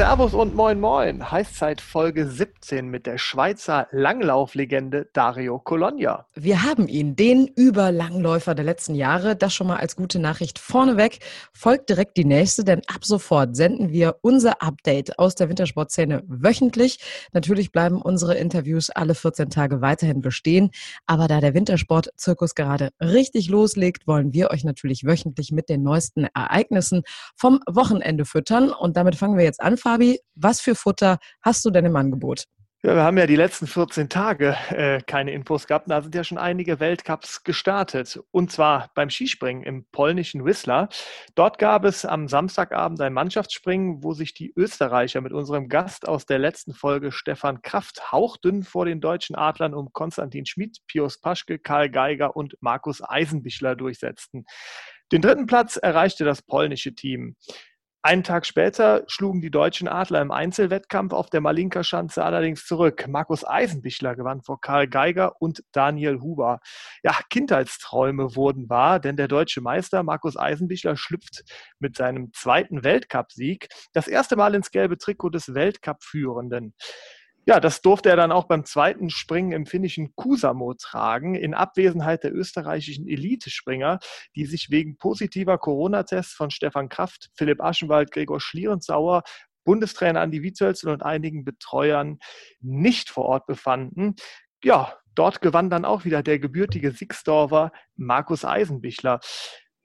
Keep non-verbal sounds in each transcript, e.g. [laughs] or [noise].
Servus und moin moin. Heißzeit Folge 17 mit der Schweizer Langlauflegende Dario Colonia. Wir haben ihn, den Überlangläufer der letzten Jahre. Das schon mal als gute Nachricht vorneweg. Folgt direkt die nächste, denn ab sofort senden wir unser Update aus der Wintersportszene wöchentlich. Natürlich bleiben unsere Interviews alle 14 Tage weiterhin bestehen. Aber da der Wintersportzirkus gerade richtig loslegt, wollen wir euch natürlich wöchentlich mit den neuesten Ereignissen vom Wochenende füttern. Und damit fangen wir jetzt an. Fabi, was für Futter hast du denn im Angebot? Ja, wir haben ja die letzten 14 Tage äh, keine Infos gehabt. Da sind ja schon einige Weltcups gestartet. Und zwar beim Skispringen im polnischen Whistler. Dort gab es am Samstagabend ein Mannschaftsspringen, wo sich die Österreicher mit unserem Gast aus der letzten Folge Stefan Kraft hauchdünn vor den deutschen Adlern um Konstantin Schmid, Pius Paschke, Karl Geiger und Markus Eisenbichler durchsetzten. Den dritten Platz erreichte das polnische Team. Einen Tag später schlugen die deutschen Adler im Einzelwettkampf auf der Malinka-Schanze allerdings zurück. Markus Eisenbichler gewann vor Karl Geiger und Daniel Huber. Ja, Kindheitsträume wurden wahr, denn der deutsche Meister Markus Eisenbichler schlüpft mit seinem zweiten Weltcupsieg das erste Mal ins gelbe Trikot des Weltcup-Führenden. Ja, das durfte er dann auch beim zweiten Springen im finnischen Kusamo tragen, in Abwesenheit der österreichischen Elitespringer, die sich wegen positiver Corona-Tests von Stefan Kraft, Philipp Aschenwald, Gregor Schlierenzauer, Bundestrainer Andi Wietzölzel und einigen Betreuern nicht vor Ort befanden. Ja, dort gewann dann auch wieder der gebürtige Sixdorfer Markus Eisenbichler.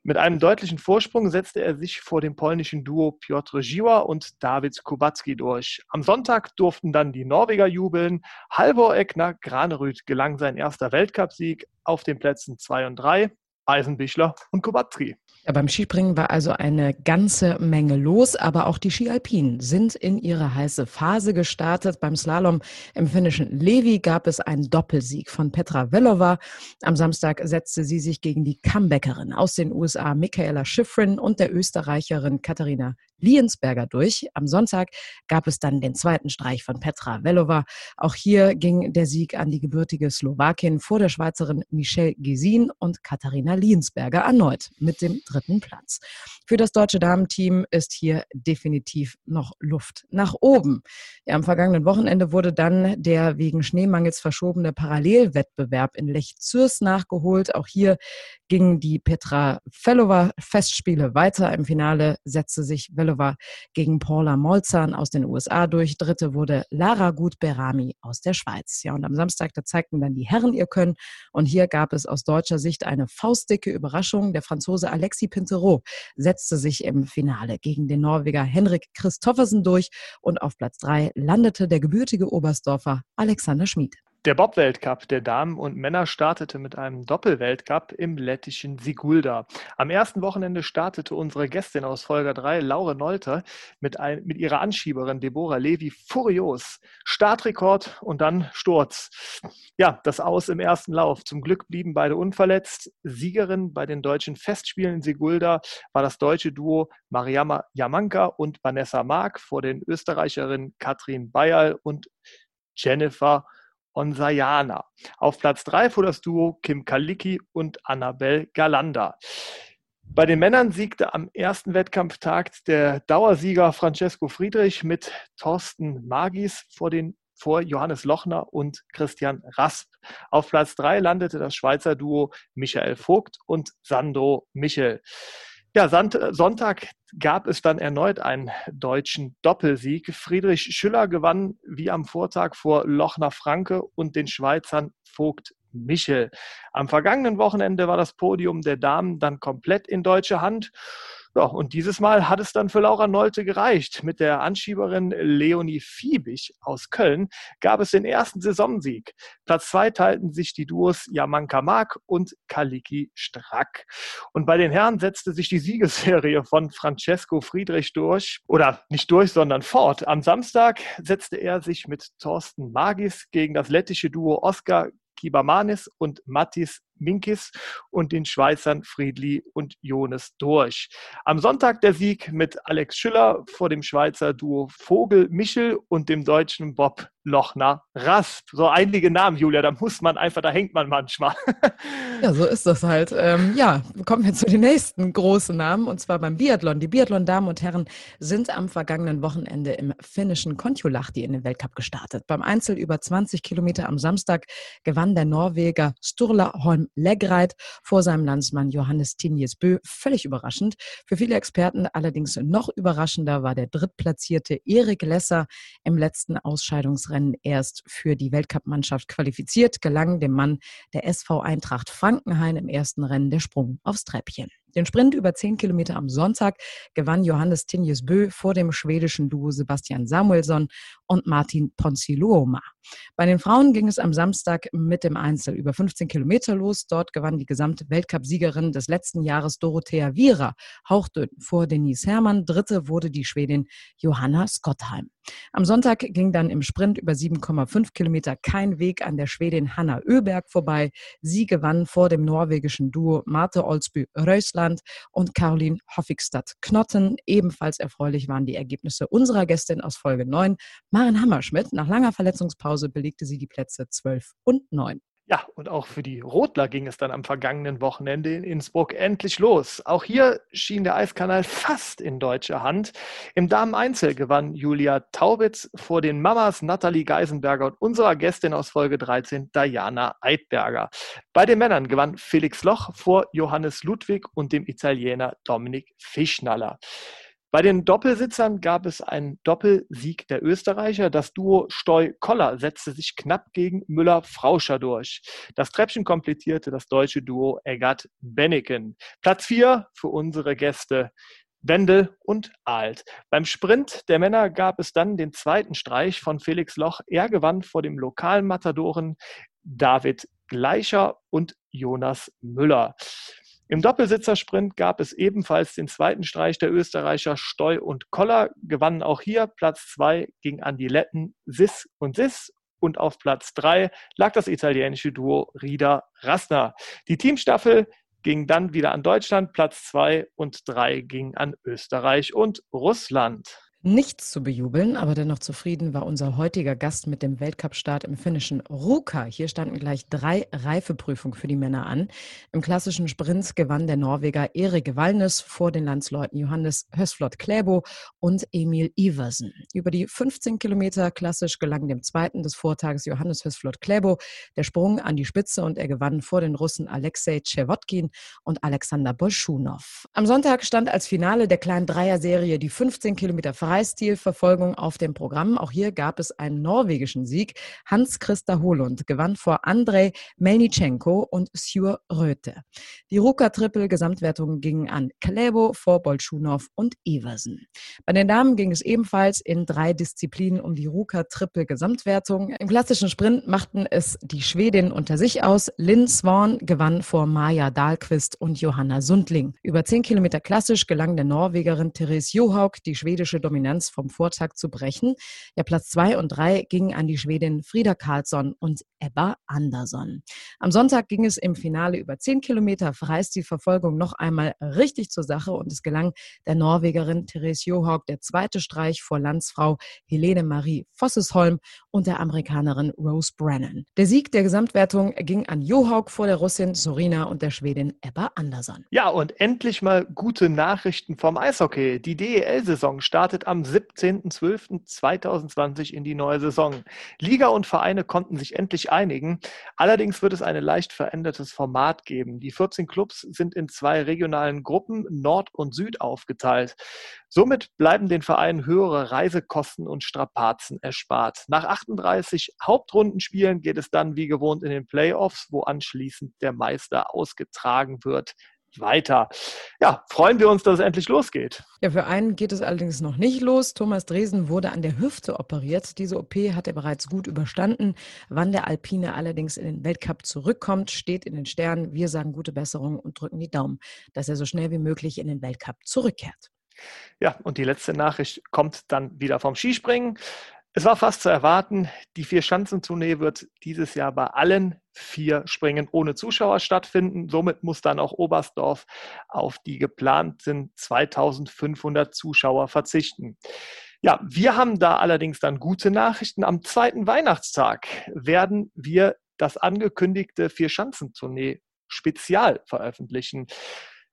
Mit einem deutlichen Vorsprung setzte er sich vor dem polnischen Duo Piotr Ziwa und David Kubacki durch. Am Sonntag durften dann die Norweger jubeln. Halvor Egner Granerüth gelang sein erster Weltcupsieg auf den Plätzen 2 und 3. Eisenbichler und Kubacki. Ja, beim Skispringen war also eine ganze Menge los, aber auch die Skialpinen sind in ihre heiße Phase gestartet. Beim Slalom im finnischen Levi gab es einen Doppelsieg von Petra Velova. Am Samstag setzte sie sich gegen die Comebackerin aus den USA Michaela Schifrin und der Österreicherin Katharina Liensberger durch. Am Sonntag gab es dann den zweiten Streich von Petra Velova. Auch hier ging der Sieg an die gebürtige Slowakin vor der Schweizerin Michelle Gesin und Katharina Liensberger erneut mit dem dritten Platz. Für das deutsche Damenteam ist hier definitiv noch Luft nach oben. Ja, am vergangenen Wochenende wurde dann der wegen Schneemangels verschobene Parallelwettbewerb in Lech Zürs nachgeholt. Auch hier gingen die Petra Fellowa Festspiele weiter. Im Finale setzte sich Velova gegen Paula Molzan aus den USA durch. Dritte wurde Lara Gut-Berami aus der Schweiz. Ja, und am Samstag, da zeigten dann die Herren ihr Können. Und hier gab es aus deutscher Sicht eine faustdicke Überraschung. Der Franzose Alexis Pintero setzte sich im Finale gegen den Norweger Henrik Christoffersen durch. Und auf Platz drei landete der gebürtige Oberstdorfer Alexander Schmid. Der Bob-Weltcup der Damen und Männer startete mit einem Doppelweltcup im lettischen Sigulda. Am ersten Wochenende startete unsere Gästin aus Folge 3, Laure Nolter, mit, ein, mit ihrer Anschieberin Deborah Levi furios. Startrekord und dann Sturz. Ja, das Aus im ersten Lauf. Zum Glück blieben beide unverletzt. Siegerin bei den deutschen Festspielen in Sigulda war das deutsche Duo Mariama Jamanka und Vanessa Mark vor den Österreicherinnen Katrin Bayerl und Jennifer Onsayana. Auf Platz 3 fuhr das Duo Kim Kalicki und Annabel Galanda. Bei den Männern siegte am ersten Wettkampftag der Dauersieger Francesco Friedrich mit Thorsten Magis vor, den, vor Johannes Lochner und Christian Rasp. Auf Platz 3 landete das Schweizer Duo Michael Vogt und Sandro Michel. Ja, Sonntag gab es dann erneut einen deutschen Doppelsieg. Friedrich Schüller gewann wie am Vortag vor Lochner Franke und den Schweizern Vogt Michel. Am vergangenen Wochenende war das Podium der Damen dann komplett in deutscher Hand. Ja, und dieses Mal hat es dann für Laura Nolte gereicht. Mit der Anschieberin Leonie Fiebig aus Köln gab es den ersten Saisonsieg. Platz zwei teilten sich die Duos Jamanka Mark und Kaliki Strack. Und bei den Herren setzte sich die Siegesserie von Francesco Friedrich durch. Oder nicht durch, sondern fort. Am Samstag setzte er sich mit Thorsten Magis gegen das lettische Duo Oskar Kibamanis und Mattis Minkis und den Schweizern Friedli und Jonas Dorsch. Am Sonntag der Sieg mit Alex Schüller vor dem Schweizer Duo Vogel Michel und dem deutschen Bob Lochner Rasp. So einige Namen, Julia, da muss man einfach, da hängt man manchmal. [laughs] Ja, so ist das halt. Ähm, ja, kommen wir zu den nächsten großen Namen und zwar beim Biathlon. Die Biathlon-Damen und Herren sind am vergangenen Wochenende im finnischen Kontiolahti in den Weltcup gestartet. Beim Einzel über 20 Kilometer am Samstag gewann der Norweger Sturla Holm Legreit vor seinem Landsmann Johannes Tinjes Bö. Völlig überraschend. Für viele Experten allerdings noch überraschender war der drittplatzierte Erik Lesser im letzten Ausscheidungsrennen erst für die Weltcup-Mannschaft qualifiziert, gelang dem Mann der SV Eintracht Frankenhain im ersten Rennen der Sprung aufs Treppchen. Den Sprint über 10 Kilometer am Sonntag gewann Johannes Tinjes Bö vor dem schwedischen Duo Sebastian Samuelsson und Martin Ponsiluoma. Bei den Frauen ging es am Samstag mit dem Einzel über 15 Kilometer los. Dort gewann die gesamte Weltcup-Siegerin des letzten Jahres Dorothea Viera hauchdünn vor Denise Herrmann. Dritte wurde die Schwedin Johanna Scottheim. Am Sonntag ging dann im Sprint über 7,5 Kilometer kein Weg an der Schwedin Hanna Öberg vorbei. Sie gewann vor dem norwegischen Duo Marte Olsby Rösland und Caroline Hoffigstadt Knotten. Ebenfalls erfreulich waren die Ergebnisse unserer Gästin aus Folge 9, Maren Hammerschmidt. Nach langer Verletzungspause belegte sie die Plätze 12 und 9. Ja, und auch für die Rotler ging es dann am vergangenen Wochenende in Innsbruck endlich los. Auch hier schien der Eiskanal fast in deutscher Hand. Im Damen-Einzel gewann Julia Taubitz vor den Mamas Nathalie Geisenberger und unserer Gästin aus Folge 13, Diana Eidberger. Bei den Männern gewann Felix Loch vor Johannes Ludwig und dem Italiener Dominik Fischnaller. Bei den Doppelsitzern gab es einen Doppelsieg der Österreicher. Das Duo Steu-Koller setzte sich knapp gegen Müller-Frauscher durch. Das Treppchen komplettierte das deutsche Duo Eggert-Benneken. Platz 4 für unsere Gäste Wendel und Alt. Beim Sprint der Männer gab es dann den zweiten Streich von Felix Loch. Er gewann vor dem lokalen Matadoren David Gleicher und Jonas Müller. Im Doppelsitzersprint gab es ebenfalls den zweiten Streich der Österreicher Steu und Koller, gewannen auch hier Platz zwei gegen Andiletten Sis und Sis und auf Platz drei lag das italienische Duo Rieder Rassner. Die Teamstaffel ging dann wieder an Deutschland, Platz zwei und drei ging an Österreich und Russland. Nichts zu bejubeln, aber dennoch zufrieden war unser heutiger Gast mit dem Weltcup-Start im finnischen Ruka. Hier standen gleich drei Reifeprüfungen für die Männer an. Im klassischen Sprint gewann der Norweger Erik Wallnes vor den Landsleuten Johannes Hösflot Kläbo und Emil Iversen. Über die 15 Kilometer klassisch gelang dem zweiten des Vortages Johannes Hösflot Kläbo der Sprung an die Spitze und er gewann vor den Russen Alexei Chewotkin und Alexander Bolschunow. Am Sonntag stand als Finale der kleinen Dreier-Serie die 15 Kilometer frei Freistilverfolgung auf dem Programm. Auch hier gab es einen norwegischen Sieg. Hans-Christa Holund gewann vor Andrei Melnichenko und Sjur Röthe. Die Ruka-Triple-Gesamtwertung ging an Klebo vor Bolschunow und Iversen. Bei den Damen ging es ebenfalls in drei Disziplinen um die Ruka-Triple-Gesamtwertung. Im klassischen Sprint machten es die Schwedinnen unter sich aus. Lynn Swan gewann vor Maja Dahlqvist und Johanna Sundling. Über zehn Kilometer klassisch gelang der Norwegerin Therese Johaug die schwedische Dominanz Dominanz vom Vortag zu brechen. Ja, Platz zwei und drei gingen an die Schwedin Frieda Karlsson und Ebba Andersson. Am Sonntag ging es im Finale über zehn Kilometer verreist die Verfolgung noch einmal richtig zur Sache und es gelang der Norwegerin Therese Johaug der zweite Streich vor Landsfrau Helene Marie Vossesholm und der Amerikanerin Rose Brennan. Der Sieg der Gesamtwertung ging an Johaug vor der Russin Sorina und der Schwedin Ebba Andersson. Ja, und endlich mal gute Nachrichten vom Eishockey. Die DEL-Saison startet am am 17.12.2020 in die neue Saison. Liga und Vereine konnten sich endlich einigen. Allerdings wird es ein leicht verändertes Format geben. Die 14 Clubs sind in zwei regionalen Gruppen Nord und Süd aufgeteilt. Somit bleiben den Vereinen höhere Reisekosten und Strapazen erspart. Nach 38 Hauptrundenspielen geht es dann wie gewohnt in den Playoffs, wo anschließend der Meister ausgetragen wird weiter. Ja, freuen wir uns, dass es endlich losgeht. Ja, für einen geht es allerdings noch nicht los. Thomas Dresen wurde an der Hüfte operiert. Diese OP hat er bereits gut überstanden. Wann der Alpine allerdings in den Weltcup zurückkommt, steht in den Sternen. Wir sagen gute Besserung und drücken die Daumen, dass er so schnell wie möglich in den Weltcup zurückkehrt. Ja, und die letzte Nachricht kommt dann wieder vom Skispringen. Es war fast zu erwarten, die Vier-Schanzentournee wird dieses Jahr bei allen vier Springen ohne Zuschauer stattfinden. Somit muss dann auch Oberstdorf auf die geplanten 2500 Zuschauer verzichten. Ja, wir haben da allerdings dann gute Nachrichten. Am zweiten Weihnachtstag werden wir das angekündigte Vier-Schanzentournee Spezial veröffentlichen.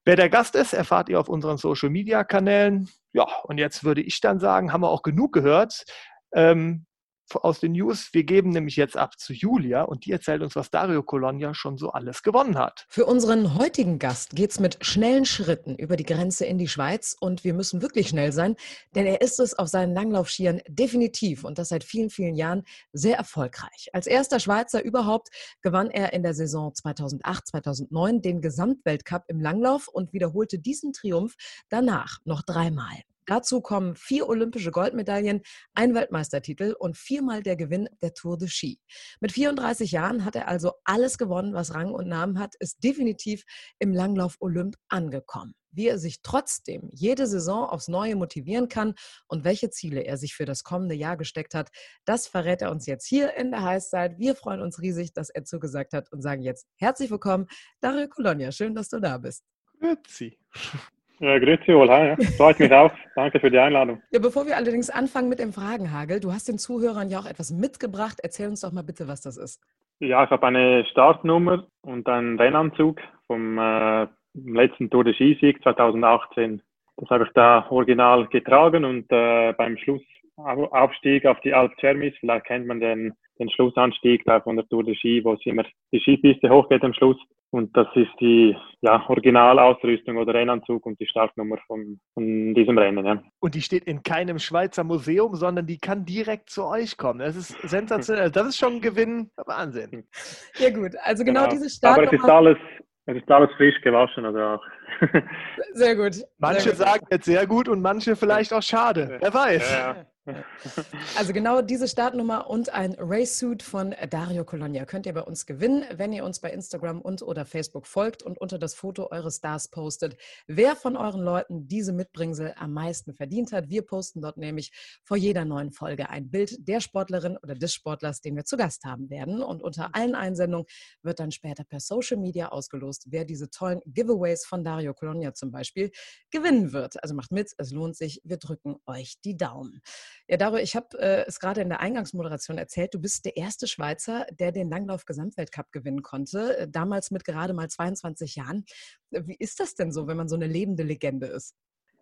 Wer der Gast ist, erfahrt ihr auf unseren Social-Media-Kanälen. Ja, und jetzt würde ich dann sagen, haben wir auch genug gehört. Ähm, aus den News. Wir geben nämlich jetzt ab zu Julia und die erzählt uns, was Dario Colonia schon so alles gewonnen hat. Für unseren heutigen Gast geht es mit schnellen Schritten über die Grenze in die Schweiz und wir müssen wirklich schnell sein, denn er ist es auf seinen Langlaufskiern definitiv und das seit vielen, vielen Jahren sehr erfolgreich. Als erster Schweizer überhaupt gewann er in der Saison 2008, 2009 den Gesamtweltcup im Langlauf und wiederholte diesen Triumph danach noch dreimal. Dazu kommen vier olympische Goldmedaillen, ein Weltmeistertitel und viermal der Gewinn der Tour de Ski. Mit 34 Jahren hat er also alles gewonnen, was Rang und Namen hat, ist definitiv im Langlauf Olymp angekommen. Wie er sich trotzdem jede Saison aufs Neue motivieren kann und welche Ziele er sich für das kommende Jahr gesteckt hat, das verrät er uns jetzt hier in der Heißzeit. Wir freuen uns riesig, dass er zugesagt hat und sagen jetzt herzlich willkommen, Dario Colonia. Schön, dass du da bist. Grüezi. Ja, grüezi wohl. Ja. Freut mich auch. Danke für die Einladung. Ja, bevor wir allerdings anfangen mit dem Fragenhagel, du hast den Zuhörern ja auch etwas mitgebracht. Erzähl uns doch mal bitte, was das ist. Ja, ich habe eine Startnummer und einen Rennanzug vom äh, letzten Tour de Skisieg 2018. Das habe ich da original getragen und äh, beim Schlussaufstieg auf die Alp Cermis, vielleicht kennt man den, den Schlussanstieg da von der Tour de Ski, wo es immer die Skipiste hochgeht am Schluss. Und das ist die ja, Originalausrüstung oder Rennanzug und die Startnummer von, von diesem Rennen. Ja. Und die steht in keinem Schweizer Museum, sondern die kann direkt zu euch kommen. Das ist sensationell. Das ist schon ein Gewinn. Wahnsinn. Ja gut, also genau, genau. diese Startnummer. Aber es ist alles, es ist alles frisch gewaschen, also auch. [laughs] Sehr gut. Manche sehr gut. sagen jetzt sehr gut und manche vielleicht auch schade. Wer weiß. Ja, ja. Also genau diese Startnummer und ein Racesuit von Dario Colonia könnt ihr bei uns gewinnen, wenn ihr uns bei Instagram und oder Facebook folgt und unter das Foto eures Stars postet, wer von euren Leuten diese Mitbringsel am meisten verdient hat. Wir posten dort nämlich vor jeder neuen Folge ein Bild der Sportlerin oder des Sportlers, den wir zu Gast haben werden. Und unter allen Einsendungen wird dann später per Social Media ausgelost, wer diese tollen Giveaways von Dario Colonia zum Beispiel gewinnen wird. Also macht mit, es lohnt sich. Wir drücken euch die Daumen. Ja, Daro, ich habe äh, es gerade in der Eingangsmoderation erzählt. Du bist der erste Schweizer, der den Langlauf-Gesamtweltcup gewinnen konnte, äh, damals mit gerade mal 22 Jahren. Wie ist das denn so, wenn man so eine lebende Legende ist?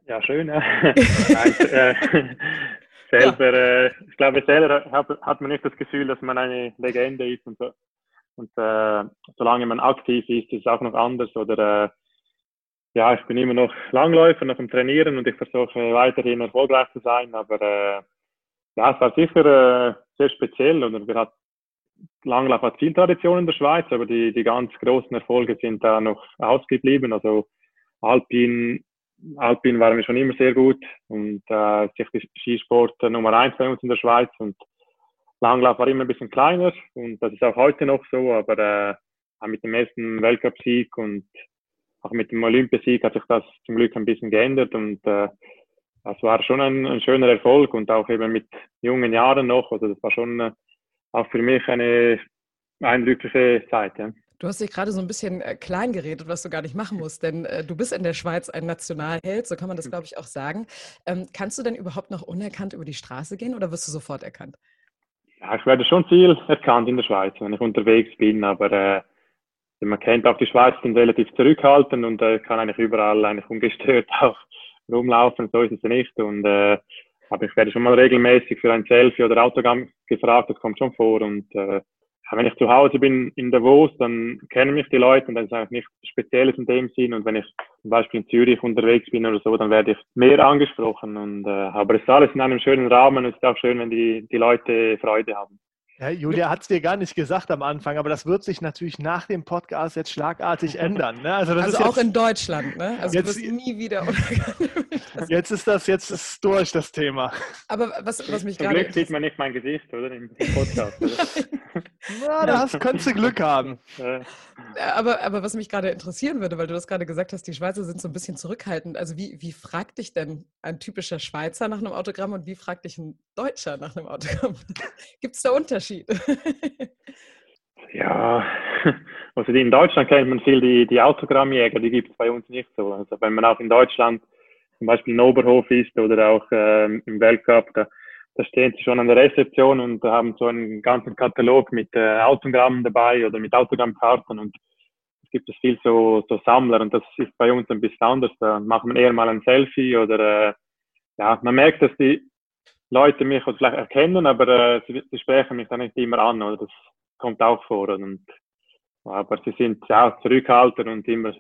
Ja, schön. Ja. [laughs] Äh, selber, ja. äh, ich glaube, selber hat, hat, man nicht das Gefühl, dass man eine Legende ist und so. Und äh, solange man aktiv ist, ist es auch noch anders. Oder ja, ich bin immer noch Langläufer, noch am Trainieren und ich versuche weiterhin erfolgreich zu sein. Aber äh, ja, es war sicher äh, sehr speziell und wir hatten Langlauf hat viel Tradition in der Schweiz, aber die, die ganz großen Erfolge sind da noch ausgeblieben. Also Alpin, Alpin waren wir schon immer sehr gut und äh, sicher Skisport Nummer eins bei uns in der Schweiz und Langlauf war immer ein bisschen kleiner und das ist auch heute noch so, aber äh, mit dem ersten Weltcupsieg und auch mit dem Olympiasieg hat sich das zum Glück ein bisschen geändert und äh, das war schon ein, ein, schöner Erfolg und auch eben mit jungen Jahren noch. Also das war schon äh, auch für mich eine eindrückliche Zeit. Ja. Du hast dich gerade so ein bisschen äh, klein geredet, was du gar nicht machen musst, denn äh, du bist in der Schweiz ein Nationalheld, so kann man das, glaube ich, auch sagen. Ähm, kannst du denn überhaupt noch unerkannt über die Straße gehen oder wirst du sofort erkannt? Ja, ich werde schon viel erkannt in der Schweiz, wenn ich unterwegs bin, aber äh, man kennt auch die Schweiz sind relativ zurückhaltend und äh, kann eigentlich überall eigentlich ungestört [laughs] auch rumlaufen, so ist es nicht. Und äh, aber ich werde schon mal regelmäßig für ein Selfie oder Autogramm gefragt, das kommt schon vor. Und äh, wenn ich zu Hause bin in Davos, dann kennen mich die Leute und dann ist eigentlich nichts Spezielles in dem Sinn. Und wenn ich zum Beispiel in Zürich unterwegs bin oder so, dann werde ich mehr angesprochen. Und, äh, aber es ist alles in einem schönen Rahmen. Es ist auch schön, wenn die, die Leute Freude haben. Ja, Julia hat es dir gar nicht gesagt am Anfang, aber das wird sich natürlich nach dem Podcast jetzt schlagartig ändern. Ne? Also, also auch jetzt, in Deutschland, ne? Also jetzt, du wirst nie wieder. [laughs] jetzt ist das jetzt ist durch das Thema. Aber was, was mich gerade. Glück sieht man nicht mein Gesicht, oder? Im Podcast. Oder? [laughs] Na, da hast, könntest du Glück haben. Aber, aber was mich gerade interessieren würde, weil du das gerade gesagt hast, die Schweizer sind so ein bisschen zurückhaltend. Also wie, wie fragt dich denn ein typischer Schweizer nach einem Autogramm und wie fragt dich ein Deutscher nach einem Autogramm? [laughs] Gibt es da Unterschiede? [laughs] ja, [laughs] also in Deutschland kennt man viel die, die Autogrammjäger, die gibt es bei uns nicht so. Also wenn man auch in Deutschland zum Beispiel in Oberhof ist oder auch ähm, im Weltcup, da da stehen sie schon an der Rezeption und haben so einen ganzen Katalog mit äh, Autogrammen dabei oder mit Autogrammkarten und es gibt es viel so, so Sammler und das ist bei uns ein bisschen anders. Da macht man eher mal ein Selfie oder äh, ja, man merkt, dass die Leute mich vielleicht erkennen, aber äh, sie, sie sprechen mich dann nicht immer an oder das kommt auch vor und aber sie sind ja zurückhaltend und immer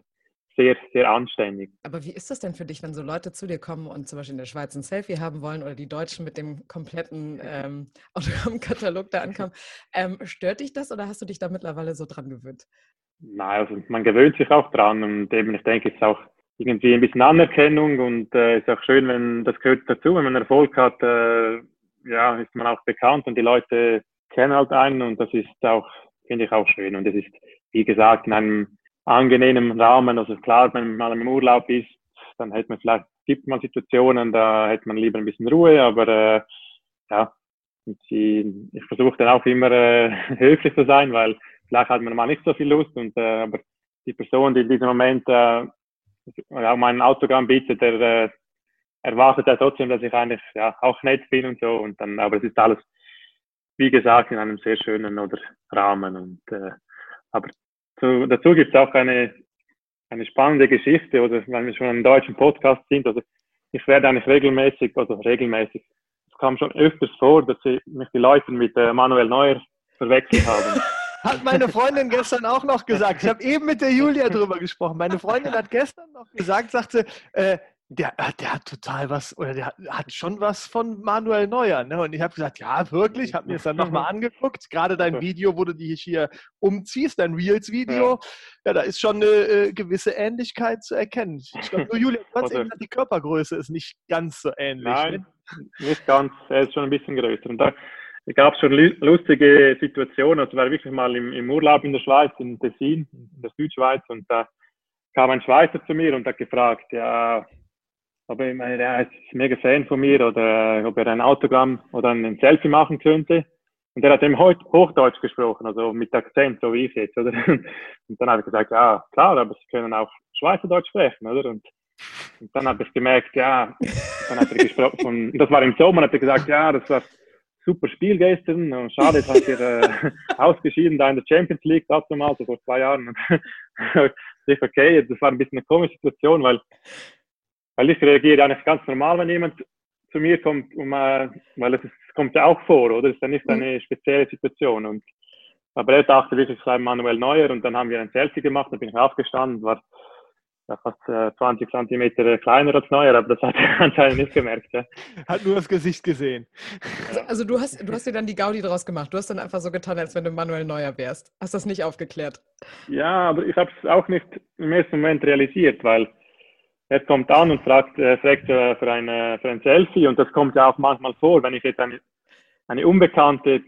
sehr, sehr anständig. Aber wie ist das denn für dich, wenn so Leute zu dir kommen und zum Beispiel in der Schweiz ein Selfie haben wollen oder die Deutschen mit dem kompletten ähm, [laughs] Autogrammkatalog da ankommen? Ähm, stört dich das oder hast du dich da mittlerweile so dran gewöhnt? Nein, also man gewöhnt sich auch dran und eben, ich denke, es ist auch irgendwie ein bisschen Anerkennung und äh, ist auch schön, wenn das gehört dazu, wenn man Erfolg hat, äh, ja, ist man auch bekannt und die Leute kennen halt einen und das ist auch, finde ich auch schön und es ist, wie gesagt, in einem angenehmen Rahmen. Also klar, wenn man im Urlaub ist, dann hätte man vielleicht, gibt man Situationen, da hätte man lieber ein bisschen Ruhe, aber äh, ja, die, ich versuche dann auch immer äh, [laughs] höflich zu sein, weil vielleicht hat man mal nicht so viel Lust und äh, aber die Person, die in diesem Moment äh, auch mein Autogramm bietet, der äh, erwartet ja trotzdem, dass ich eigentlich ja auch nett bin und so und dann, aber es ist alles, wie gesagt, in einem sehr schönen oder Rahmen und äh, aber zu, dazu gibt es auch eine, eine spannende Geschichte, oder wenn wir schon im deutschen Podcast sind, also ich werde eigentlich regelmäßig, also regelmäßig, es kam schon öfters vor, dass sie, mich die Leute mit äh, Manuel Neuer verwechselt haben. Hat meine Freundin gestern auch noch gesagt. Ich habe eben mit der Julia drüber gesprochen. Meine Freundin hat gestern noch gesagt, sagte, äh, der, äh, der hat total was, oder der hat, schon was von Manuel Neuer. Ne? Und ich habe gesagt, ja, wirklich, habe mir das dann nochmal angeguckt. Gerade dein Video, wo du dich hier umziehst, dein Reels-Video, ja. ja. da ist schon eine äh, gewisse Ähnlichkeit zu erkennen. Ich glaube, nur Julia, du hast eben gesagt, die Körpergröße ist nicht ganz so ähnlich. Nein, ne? nicht ganz, er ist schon ein bisschen größer. Und da gab es schon lustige Situationen. Also war wirklich mal im, im Urlaub in der Schweiz, in Tessin, in der Südschweiz, und da kam ein Schweizer zu mir und hat gefragt, ja, ich meine, er ist mega Fan von mir oder ob er ein Autogramm oder ein Selfie machen könnte. Und er hat eben Hochdeutsch gesprochen, also mit Akzent, so wie ich jetzt, oder? [laughs] Und dann habe ich gesagt, ja, klar, aber Sie können auch Schweizerdeutsch sprechen, oder? Und, und dann habe ich gemerkt, ja, dann hat er gesprochen, und das war im Sommer, hat er gesagt, ja, das war super Spiel gestern und schade, jetzt hat ihr äh, [laughs] ausgeschieden da in der Champions League, das mal, so vor zwei Jahren. [laughs] Ich, okay, das war ein bisschen eine komische Situation, weil weil ich reagiere eigentlich ganz normal, wenn jemand zu mir kommt, um, äh, weil es kommt ja auch vor, oder? Es ist ja nicht eine spezielle Situation. Und, aber er dachte wirklich, es sei Manuel Neuer und dann haben wir ein Selfie gemacht, da bin ich aufgestanden, war fast äh, 20 Zentimeter kleiner als Neuer, aber das hat er [laughs] anscheinend nicht gemerkt. Ja. Hat nur das Gesicht gesehen. Also, also, du, hast, du hast dir dann die Gaudi draus gemacht. Du hast dann einfach so getan, als wenn du Manuel Neuer wärst. Hast das nicht aufgeklärt? Ja, aber ich habe es auch nicht im ersten Moment realisiert, weil er kommt an und fragt, äh, fragt äh, für, eine, für ein Selfie und das kommt ja auch manchmal vor, wenn ich jetzt eine, eine unbekannte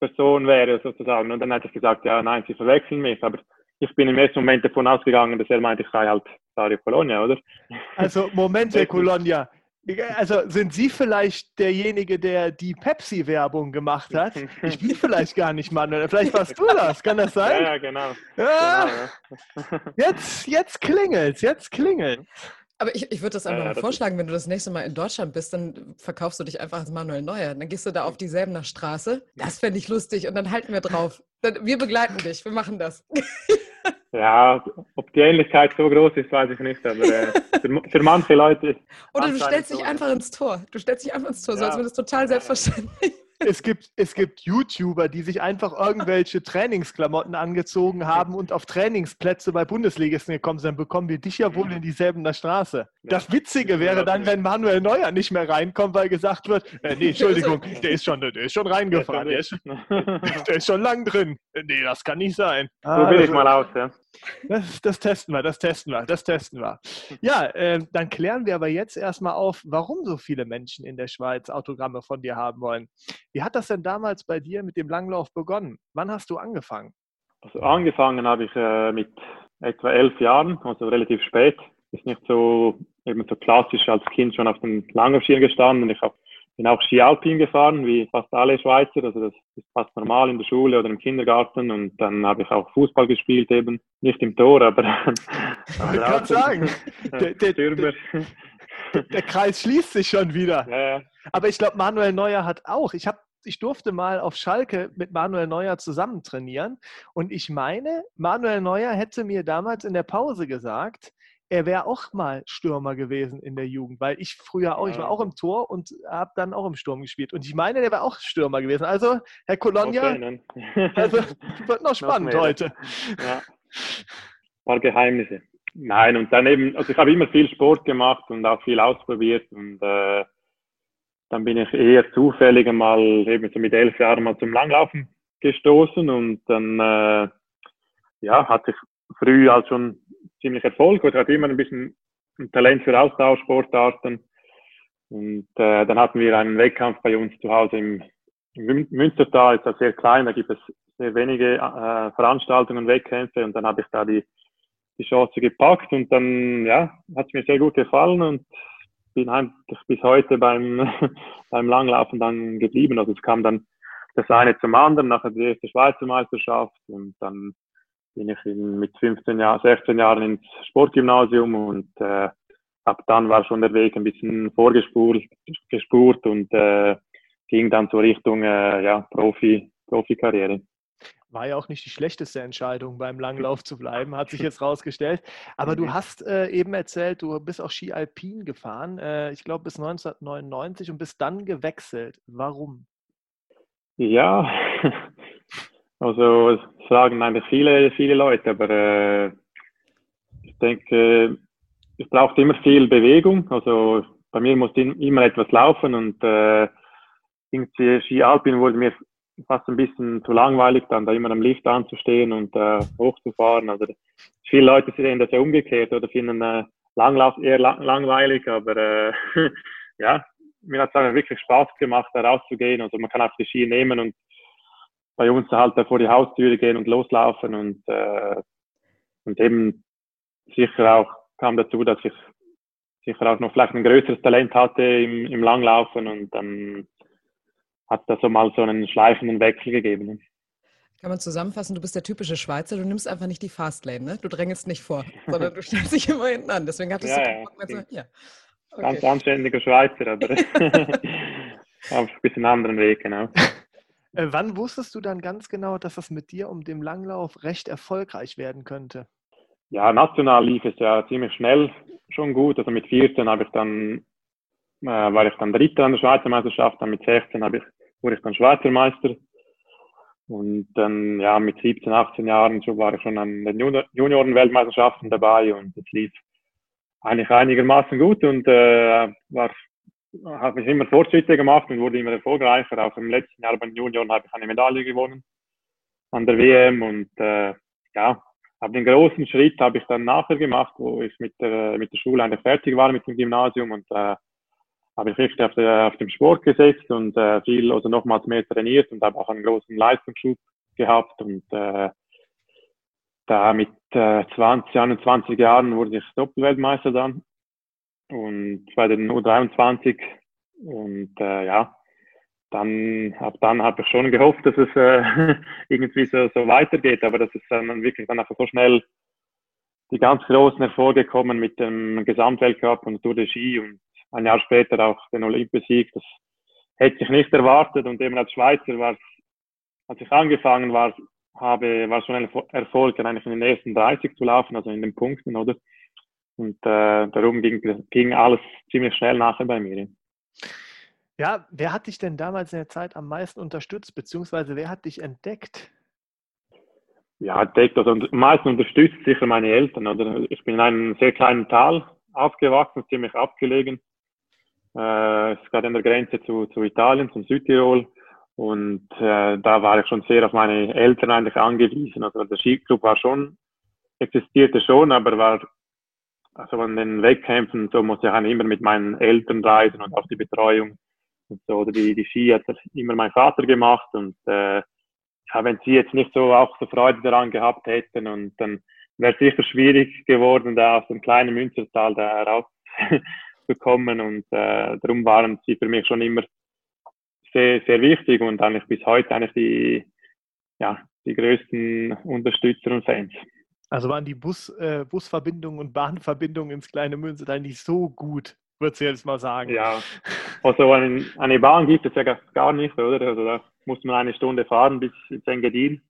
Person wäre sozusagen und dann hätte ich gesagt, ja nein, sie verwechseln mich, aber ich bin im ersten Moment davon ausgegangen, dass er meinte, ich sei halt Dario Colonia, oder? Also Moment, [laughs] Herr Colonia, also sind Sie vielleicht derjenige, der die Pepsi-Werbung gemacht hat? Ich bin vielleicht gar nicht Manuel. Vielleicht warst du das. Kann das sein? Ja, ja genau. Ja. genau ja. Jetzt, jetzt klingelt jetzt klingelt aber ich, ich würde das einfach mal vorschlagen, wenn du das nächste Mal in Deutschland bist, dann verkaufst du dich einfach als Manuel Neuer. Dann gehst du da auf die Säbener Straße. Das fände ich lustig und dann halten wir drauf. wir begleiten dich, wir machen das. [laughs] Ja, ob die Ähnlichkeit so groß ist, weiß ich nicht, aber äh, für, für, manche Leute. Oder du stellst dich einfach ins Tor. Du stellst dich einfach ins Tor, ja. so als wäre das total selbstverständlich. Es, gibt, es gibt YouTuber, die sich einfach irgendwelche Trainingsklamotten angezogen haben und auf Trainingsplätze bei Bundesligisten gekommen sind. Dann bekommen wir dich ja wohl in dieselben Straße. Das Witzige wäre dann, wenn Manuel Neuer nicht mehr reinkommt, weil gesagt wird, äh, nee, Entschuldigung, [laughs] der ist schon, der ist schon reingefahren, der ist, [laughs] der ist schon lang drin. Nee, das kann nicht sein. Ah, will ich mal aus, ja. Das, das, testen wir, das testen wir, das testen wir. Ja, äh, dann klären wir aber jetzt erstmal auf, warum so viele Menschen in der Schweiz Autogramme von dir haben wollen. Wie hat das denn damals bei dir mit dem Langlauf begonnen? Wann hast du angefangen? Also angefangen habe ich äh, mit etwa elf Jahren, also relativ spät. Ist nicht so eben so klassisch als Kind schon auf den Langlaufschienen gestanden. Ich habe bin auch Ski Alpin gefahren, wie fast alle Schweizer. Also das ist fast normal in der Schule oder im Kindergarten. Und dann habe ich auch Fußball gespielt, eben nicht im Tor, aber. [laughs] aber ich kann sagen, [laughs] der, der, der, der, Kreis schließt sich schon wieder. Ja, ja. Aber ich glaube, Manuel Neuer hat auch. Ich habe ich durfte mal auf Schalke mit Manuel Neuer zusammen trainieren. Und ich meine, Manuel Neuer hätte mir damals in der Pause gesagt, er wäre auch mal Stürmer gewesen in der Jugend, weil ich früher auch, ich war auch im Tor und habe dann auch im Sturm gespielt. Und ich meine, der wäre auch Stürmer gewesen. Also, Herr Colonia, also, [laughs] wird noch spannend heute. Ja. Ein paar Geheimnisse. Nein, und dann eben, also ich habe immer viel Sport gemacht und auch viel ausprobiert und äh, dann bin ich eher zufällig mal eben so mit elf Jahren mal zum Langlaufen gestoßen und dann äh, ja, hatte ich früh als schon ziemlich Erfolg oder hat immer ein bisschen ein Talent für Austauschsportarten. Und äh, dann hatten wir einen Wettkampf bei uns zu Hause im, im Münstertal, ist das sehr klein, da gibt es sehr wenige äh, Veranstaltungen, Wettkämpfe und dann habe ich da die, die Chance gepackt und dann ja, hat es mir sehr gut gefallen und bin eigentlich bis heute beim, [laughs] beim Langlaufen dann geblieben. Also es kam dann das eine zum anderen, nachher die erste Schweizer Meisterschaft und dann bin ich in, mit 15 Jahren, 16 Jahren ins Sportgymnasium und äh, ab dann war schon der Weg ein bisschen vorgespurt gespurt und äh, ging dann so Richtung äh, ja, Profi, Profikarriere. War ja auch nicht die schlechteste Entscheidung, beim Langlauf zu bleiben, hat sich jetzt rausgestellt. Aber du hast äh, eben erzählt, du bist auch Ski Alpin gefahren, äh, ich glaube bis 1999 und bist dann gewechselt. Warum? Ja, [laughs] Also sagen eigentlich viele, viele Leute, aber äh, ich denke, es braucht immer viel Bewegung. Also bei mir muss immer etwas laufen und äh, irgendwie Ski Alpin wurde mir fast ein bisschen zu langweilig, dann da immer am Lift anzustehen und äh, hochzufahren. Also viele Leute sehen das ja umgekehrt oder finden äh, Langlauf eher lang langweilig, aber äh, [laughs] ja, mir hat es wirklich Spaß gemacht, da rauszugehen. Also man kann auch die Ski nehmen und bei uns halt vor die Haustüre gehen und loslaufen und, äh, und eben sicher auch kam dazu, dass ich sicher auch noch vielleicht ein größeres Talent hatte im, im Langlaufen und dann hat das so mal so einen schleifenden Wechsel gegeben. Kann man zusammenfassen, du bist der typische Schweizer, du nimmst einfach nicht die Fastlane, ne? Du drängelst nicht vor, sondern du [laughs] stellst dich immer hinten an. Deswegen hattest ja, du ja. ja. Okay. Ganz anständiger Schweizer, aber [laughs] [laughs] auf ein bisschen anderen Weg, genau. Äh, wann wusstest du dann ganz genau, dass das mit dir um den Langlauf recht erfolgreich werden könnte? Ja, national lief es ja ziemlich schnell schon gut. Also mit 14 habe ich dann, äh, war ich dann Dritter an der Schweizer Meisterschaft, dann mit 16 habe ich, wurde ich dann Schweizer Meister. Und dann, ja, mit 17, 18 Jahren so war ich schon an den Junioren-Weltmeisterschaften dabei und es lief eigentlich einigermaßen gut und äh, war habe ich immer Fortschritte gemacht und wurde immer erfolgreicher. Auch im letzten Jahr bei den Junioren habe ich eine Medaille gewonnen an der WM und äh, ja, aber den großen Schritt habe ich dann nachher gemacht, wo ich mit der, mit der Schule eigentlich fertig war mit dem Gymnasium. Und äh, habe ich wirklich auf, der, auf dem Sport gesetzt und äh, viel, also nochmals mehr trainiert und habe auch einen großen Leistungsschub gehabt. Und äh, da mit äh, 20, 21 Jahren wurde ich Doppelweltmeister dann und bei den U23 und äh, ja, dann ab dann habe ich schon gehofft, dass es äh, [laughs] irgendwie so, so weitergeht, aber dass es dann wirklich dann einfach so schnell die ganz großen Erfolge kommen mit dem Gesamtweltcup und Tour de Ski und ein Jahr später auch den Olympiasieg, das hätte ich nicht erwartet. Und eben als Schweizer war als ich angefangen war, habe, war schon ein Erfolg, eigentlich in den ersten 30 zu laufen, also in den Punkten, oder? Und äh, darum ging, ging alles ziemlich schnell nachher bei mir. Ja, wer hat dich denn damals in der Zeit am meisten unterstützt, beziehungsweise wer hat dich entdeckt? Ja, entdeckt, also am meisten unterstützt sicher meine Eltern. Oder? Ich bin in einem sehr kleinen Tal aufgewachsen, ziemlich abgelegen. Äh, es ist gerade an der Grenze zu, zu Italien, zum Südtirol. Und äh, da war ich schon sehr auf meine Eltern eigentlich angewiesen. Also der Skiclub war schon, existierte schon, aber war also an den Wettkämpfen, so muss ich auch immer mit meinen Eltern reisen und auch die Betreuung und so. Oder die, die Ski hat immer mein Vater gemacht und äh, ja, wenn sie jetzt nicht so auch so Freude daran gehabt hätten und dann wäre es sicher schwierig geworden, da aus dem kleinen Münzertal da rauszukommen [laughs] und äh, darum waren sie für mich schon immer sehr, sehr wichtig und eigentlich bis heute eigentlich die, ja, die größten Unterstützer und Fans. Also waren die Bus, äh, Busverbindungen und Bahnverbindungen ins kleine Münster nicht so gut, würdest du jetzt mal sagen? Ja, also eine, eine Bahn gibt es ja gar nicht, oder? Also da muss man eine Stunde fahren bis ins Engadin.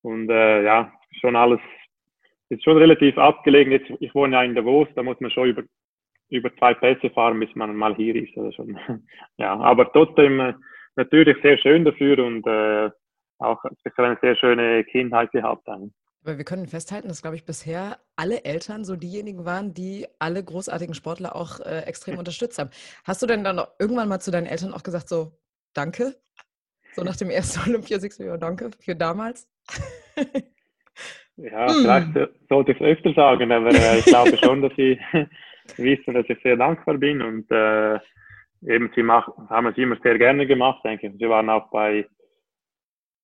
Und äh, ja, schon alles, ist schon relativ abgelegen. Jetzt, ich wohne ja in Davos, da muss man schon über, über zwei Pässe fahren, bis man mal hier ist. Also schon, [laughs] ja, aber trotzdem äh, natürlich sehr schön dafür und äh, auch eine sehr schöne Kindheit gehabt. Haben. Aber wir können festhalten, dass, glaube ich, bisher alle Eltern so diejenigen waren, die alle großartigen Sportler auch äh, extrem [laughs] unterstützt haben. Hast du denn dann irgendwann mal zu deinen Eltern auch gesagt, so, danke? So nach dem ersten [laughs] Olympiasieg, so, ja, danke für damals? ja, vielleicht hm. sollte ich es öfter sagen, aber äh, ich glaube schon, dass sie [laughs] wissen, dass ich sehr dankbar bin und äh, eben sie mach, haben es immer sehr gerne gemacht, denke ich. Sie waren auch bei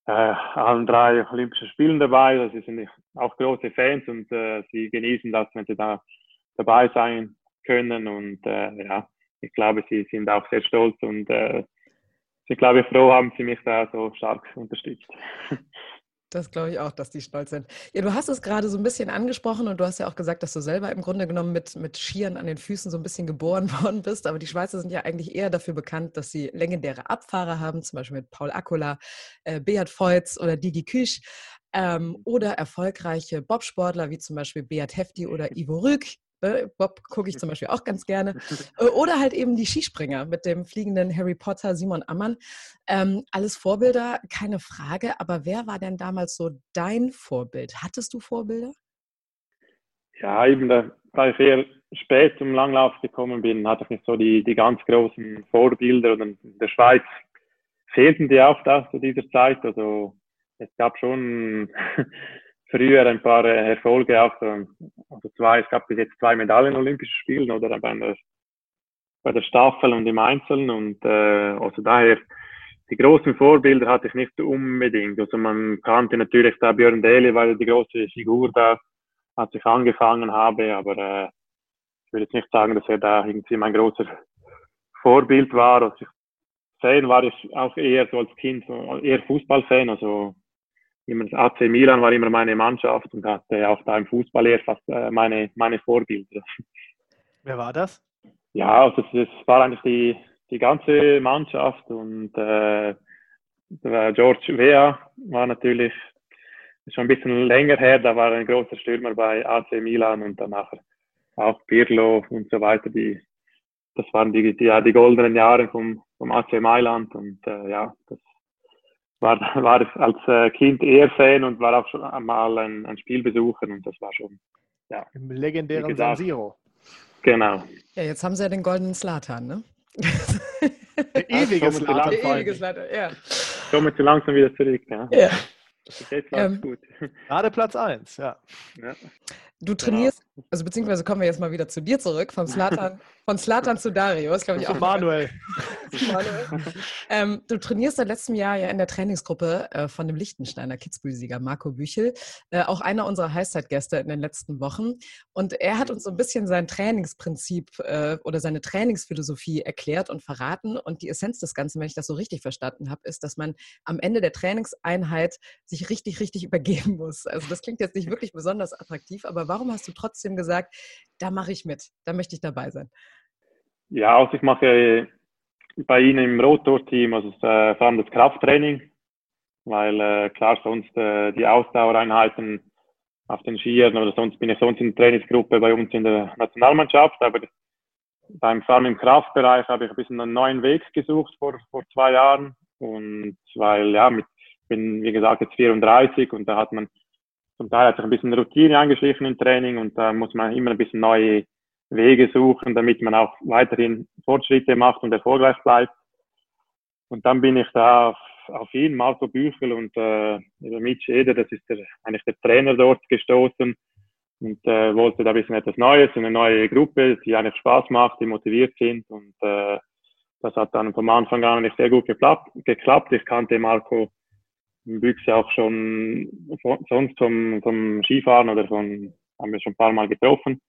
äh, allen drei Olympischen Spielen dabei. Sie sind auch große Fans und äh, sie genießen das, wenn sie da dabei sein können. Und äh, ja, ich glaube, sie sind auch sehr stolz und äh, ich glaube, froh haben sie mich da so stark unterstützt. [laughs] Das glaube ich auch, dass die stolz sind. Ja, du hast es gerade so ein bisschen angesprochen und du hast ja auch gesagt, dass du selber im Grunde genommen mit, mit Skiern an den Füßen so ein bisschen geboren [laughs] worden bist. Aber die Schweizer sind ja eigentlich eher dafür bekannt, dass sie legendäre Abfahrer haben, zum Beispiel mit Paul Akula, äh, Beat Feutz oder Digi Küch. Ähm, oder erfolgreiche Bobsportler wie zum Beispiel Beat Hefti oder Ivo Rück, Bob gucke ich zum Beispiel auch ganz gerne. [laughs] Äh, oder halt eben die Skispringer mit dem fliegenden Harry Potter, Simon Ammann. Ähm, alles Vorbilder, keine Frage. Aber wer war denn damals so dein Vorbild? Hattest du Vorbilder? Ja, eben da, da ich eher spät zum Langlauf gekommen bin, hatte ich nicht so die, die ganz großen Vorbilder. Und in der Schweiz fehlten die auch da zu dieser Zeit. Also es gab schon früher ein paar äh, Erfolge auch, so, also zwei, es gab bis jetzt zwei Medaillen Olympischen Spielen oder bei der, bei der Staffel und im Einzelnen und äh, also daher die großen Vorbilder hatte ich nicht unbedingt. Also man kannte natürlich da Björn Daly, weil die große Figur da, als ich angefangen habe, aber äh, ich würde jetzt nicht sagen, dass er da irgendwie mein großer Vorbild war. Also ich Fan war ich auch eher so als Kind, eher Fußballfan, also immer das AC Milan war immer meine Mannschaft und hatte auch da im Fußball eher fast äh, meine, meine Vorbilder. Wer war das? Ja, also das war eigentlich die, die ganze Mannschaft und äh, George Vea war natürlich schon ein bisschen länger her, da war ein großer Stürmer bei AC Milan und danach auch Pirlo und so weiter. Die, das waren die, die, ja, die goldenen Jahre vom, vom AC Mailand und äh, ja, das war, [laughs] war als äh, Kind eher Fan und war auch schon einmal ein, ein Spiel besuchen und das war schon, ja. Im legendären San Siro. Genau. Ja, jetzt haben sie ja den goldenen Slatan, ne? Der [laughs] ewige Slatan. Der ewige Slatan, ja. Kommen wir langsam wieder zurück, ja. ja. Jetzt ähm, gut. Gerade Platz 1, ja. ja. Du trainierst, genau. also beziehungsweise kommen wir jetzt mal wieder zu dir zurück, von Slatan, [laughs] von Slatan zu Dario, ist glaube ich auch. Manuel. Manuel. ähm, du trainierst seit letztem Jahr ja in der Trainingsgruppe äh, von dem Lichtensteiner Kitzbühel-Sieger Marco Büchel, äh, auch einer unserer Heißzeitgäste in den letzten Wochen. Und er hat uns so ein bisschen sein Trainingsprinzip äh, oder seine Trainingsphilosophie erklärt und verraten. Und die Essenz des Ganzen, wenn ich das so richtig verstanden habe, ist, dass man am Ende der Trainingseinheit sich richtig, richtig übergeben muss. Also das klingt jetzt nicht wirklich besonders attraktiv, aber warum hast du trotzdem gesagt, da mache ich mit, da möchte ich dabei sein? Ja, also ich mache bei Ihnen im Rotor-Team, also äh, vor allem das Krafttraining, weil äh, klar sonst äh, die Ausdauereinheiten auf den Skiern oder sonst bin ich sonst in der Trainingsgruppe bei uns in der Nationalmannschaft, aber beim Fahren im Kraftbereich habe ich ein bisschen einen neuen Weg gesucht vor, vor zwei Jahren. Und weil, ja, mit, bin, wie gesagt, jetzt 34 und da hat man zum Teil hat sich ein bisschen Routine eingeschlichen im Training und da muss man immer ein bisschen neue Wege suchen, damit man auch weiterhin Fortschritte macht und erfolgreich bleibt. Und dann bin ich da auf, auf ihn, Marco Büchel und äh, Mitch Eder, das ist der, eigentlich der Trainer dort gestoßen und äh, wollte da ein bisschen etwas Neues, eine neue Gruppe, die eigentlich Spaß macht, die motiviert sind und äh, das hat dann vom Anfang an nicht sehr gut geklappt. Ich kannte Marco Büchse auch schon von, sonst vom, vom Skifahren oder von, haben wir schon ein paar Mal getroffen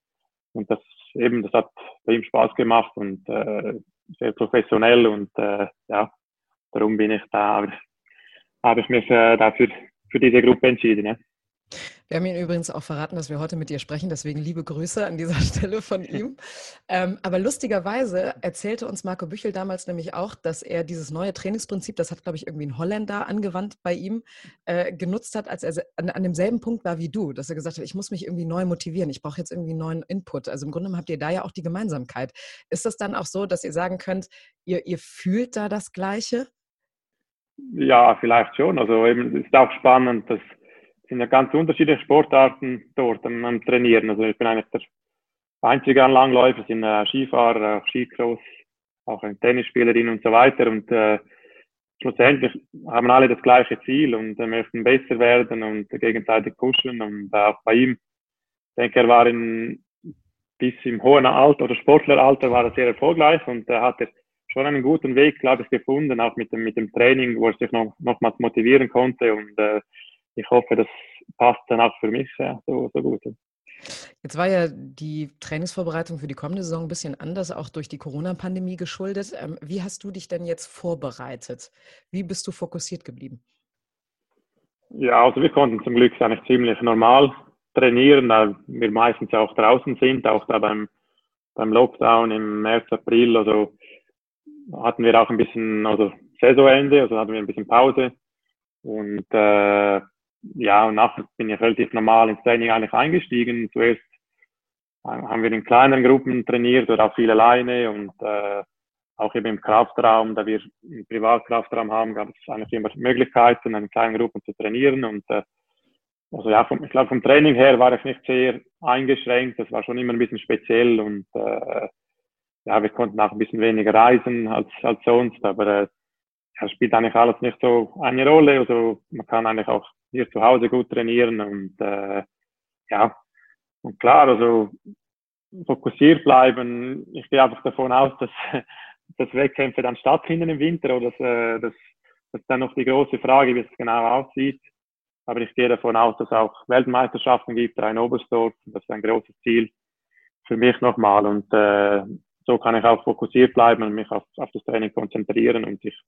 und das eben, das hat bei ihm Spaß gemacht und äh, sehr professionell und äh, ja, darum bin ich da, habe ich mich äh, dafür für diese Gruppe entschieden. Ja. Wir haben ihn übrigens auch verraten, dass wir heute mit dir sprechen, deswegen liebe Grüße an dieser [laughs] Stelle von ihm. Ähm, aber lustigerweise erzählte uns Marco Büchel damals nämlich auch, dass er dieses neue Trainingsprinzip, das hat, glaube ich, irgendwie ein Holländer angewandt bei ihm, äh, genutzt hat, als er an, an, demselben Punkt war wie du, dass er gesagt hat, ich muss mich irgendwie neu motivieren, ich brauche jetzt irgendwie einen neuen Input. Also im Grunde habt ihr da ja auch die Gemeinsamkeit. Ist das dann auch so, dass ihr sagen könnt, ihr, ihr fühlt da das Gleiche? Ja, vielleicht schon. Also eben ist auch spannend, dass sind ja ganz unterschiedliche Sportarten dort am, am Trainieren. Also ich bin eigentlich der einzige Langläufer, sind äh, Skifahrer, auch Skicross, auch eine Tennisspielerin und so weiter. Und äh, schlussendlich haben alle das gleiche Ziel und äh, möchten besser werden und gegenseitig pushen. Und äh, auch bei ihm, ich denke, er war in, bis im hohen Alter oder Sportleralter war er sehr erfolgreich und er hatte schon einen guten Weg, glaube ich, gefunden, auch mit dem, mit dem Training, wo er sich noch, nochmals motivieren konnte und äh, ich hoffe, das passt dann auch für mich ja, so, so gut. Jetzt war ja die Trainingsvorbereitung für die kommende Saison ein bisschen anders, auch durch die Corona-Pandemie geschuldet. Ähm, wie hast du dich denn jetzt vorbereitet? Wie bist du fokussiert geblieben? Ja, also wir konnten zum Glück eigentlich ziemlich normal trainieren, da wir meistens auch draußen sind, auch da beim, beim Lockdown im März, April, also hatten wir auch ein bisschen, also Saisonende, also hatten wir ein bisschen Pause und äh, ja, und nachher bin ich relativ normal ins Training eigentlich eingestiegen. Zuerst haben wir in kleineren Gruppen trainiert oder auch viel alleine und äh, auch eben im Kraftraum, da wir einen Privatkraftraum haben, gab es eigentlich immer Möglichkeiten, in kleinen Gruppen zu trainieren und äh, also ja, vom, ich glaube vom Training her war ich nicht sehr eingeschränkt, das war schon immer ein bisschen speziell und äh, ja, wir konnten auch ein bisschen weniger reisen als, als sonst, aber äh, ja, spielt eigentlich alles nicht so eine Rolle. Also man kann eigentlich auch hier zu Hause gut trainieren und äh, ja, und klar, also fokussiert bleiben. Ich gehe einfach davon aus, dass, [laughs] dass Wettkämpfe dann stattfinden im Winter oder dass, äh, dass, dass dann noch die große Frage, wie es genau aussieht. Aber ich gehe davon aus, dass es auch Weltmeisterschaften gibt, in Oberstdorf. Das ist ein großes Ziel für mich nochmal. Und äh, so kann ich auch fokussiert bleiben und mich auf, auf das Training konzentrieren und ich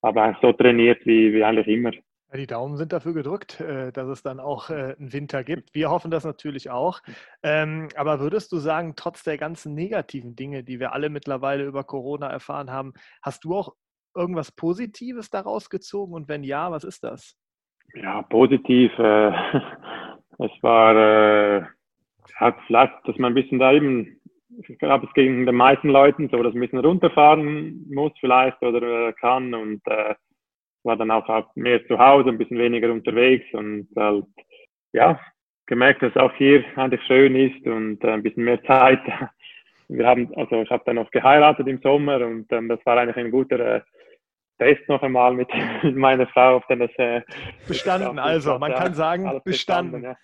aber eigentlich so trainiert wie, wie eigentlich immer. Die Daumen sind dafür gedrückt, äh, dass es dann auch äh, einen Winter gibt. Wir hoffen das natürlich auch. Ähm, aber würdest du sagen, trotz der ganzen negativen Dinge, die wir alle mittlerweile über Corona erfahren haben, hast du auch irgendwas Positives daraus gezogen? Und wenn ja, was ist das? Ja, positiv. Äh, [laughs] es war äh, hat vielleicht, dass man ein bisschen da eben ich glaube, es ging den meisten Leuten so, dass man ein bisschen runterfahren muss vielleicht oder äh, kann und äh, war dann auch mehr zu Hause, ein bisschen weniger unterwegs und halt, ja, gemerkt, dass es auch hier eigentlich schön ist und äh, ein bisschen mehr Zeit. [laughs] Wir haben, also ich habe dann noch geheiratet im Sommer und ähm, das war eigentlich ein guter äh, Test noch einmal mit, [laughs] mit meiner Frau, ob dann das äh, bestanden. Also man kann sagen, bestanden. bestanden ja.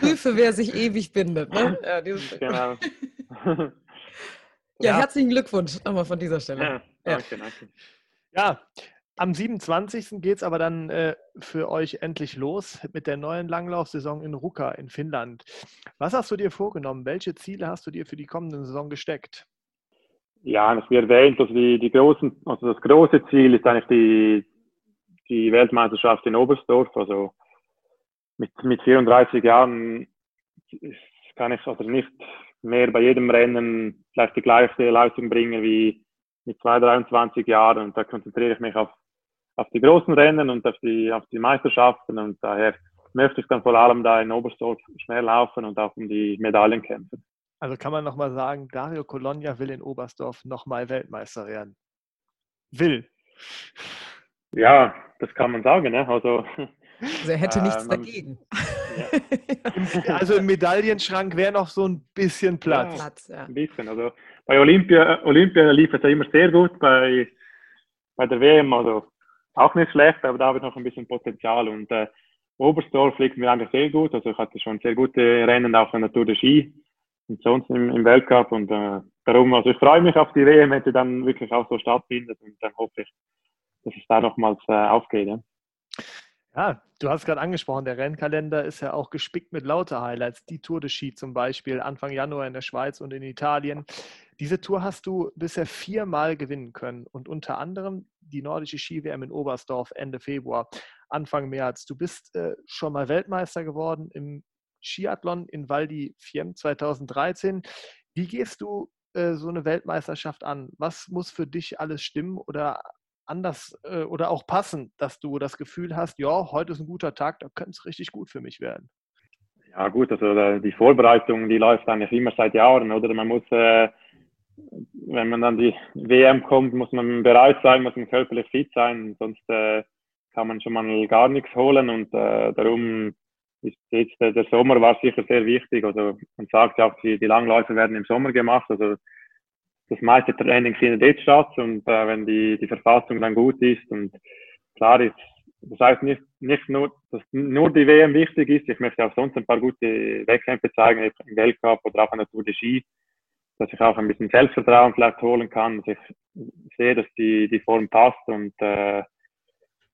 Prüfe, wer sich ewig bindet. Ne? Ja, genau. [laughs] ja, herzlichen Glückwunsch nochmal von dieser Stelle. Ja, danke, danke. Ja, am 27. geht es aber dann äh, für euch endlich los mit der neuen Langlaufsaison in Ruka in Finnland. Was hast du dir vorgenommen? Welche Ziele hast du dir für die kommende Saison gesteckt? Ja, wie erwähnt, also die, die großen, also das große Ziel ist eigentlich die, die Weltmeisterschaft in Oberstdorf. Also mit, mit 34 Jahren kann ich also nicht mehr bei jedem Rennen vielleicht die gleiche Leistung bringen wie mit 2, 23 Jahren. Und da konzentriere ich mich auf, auf die großen Rennen und auf die, auf die Meisterschaften. Und daher möchte ich dann vor allem da in Oberstdorf schnell laufen und auch um die Medaillen kämpfen. Also kann man nochmal sagen, Dario Colonia will in Oberstdorf nochmal Weltmeister werden. Will. Ja, das kann man sagen. Ne? Also, also er hätte nichts man, dagegen. Ja. also im Medaillenschrank wäre noch so ein bisschen Platz. Ja, Platz ja. Ein bisschen. Also bei Olympia, Olympia lief es ja immer sehr gut, bei, bei der WM also auch nicht schlecht, aber da habe ich noch ein bisschen Potenzial. Und äh, Oberstdorf liegt mir eigentlich sehr gut. Also ich hatte schon sehr gute Rennen auch an der Tour de Ski und sonst im, im Weltcup. Und äh, darum, also ich freue mich auf die WM, wenn sie dann wirklich auch so stattfindet. Und dann hoffe ich, dass es da nochmals äh, aufgeht. Ja. Ja, du hast gerade angesprochen, der Rennkalender ist ja auch gespickt mit lauter Highlights. Die Tour de Ski zum Beispiel, Anfang Januar in der Schweiz und in Italien. Diese Tour hast du bisher viermal gewinnen können und unter anderem die nordische Ski-WM in Oberstdorf Ende Februar, Anfang März. Du bist äh, schon mal Weltmeister geworden im Skiathlon in Val di Fiem 2013. Wie gehst du äh, so eine Weltmeisterschaft an? Was muss für dich alles stimmen oder anders äh, oder auch passen, dass du das Gefühl hast, ja, heute ist ein guter Tag, da könnte es richtig gut für mich werden? Ja gut, also die Vorbereitung, die läuft eigentlich immer seit Jahren, oder? Man muss, äh, wenn man dann die WM kommt, muss man bereit sein, muss man körperlich fit sein, sonst äh, kann man schon mal gar nichts holen und äh, darum ist jetzt der, der Sommer war sicher sehr wichtig. Also man sagt ja auch, die, die Langläufe werden im Sommer gemacht. Also das meiste Training findet jetzt statt und äh, wenn die, die Verfassung dann gut ist und klar ist, das heißt nicht, nicht nur, dass nur die WM wichtig ist, ich möchte auch sonst ein paar gute Wettkämpfe zeigen, im Weltcup oder auch an der Tour de Ski, dass ich auch ein bisschen Selbstvertrauen vielleicht holen kann, dass ich sehe, dass die, die Form passt und äh,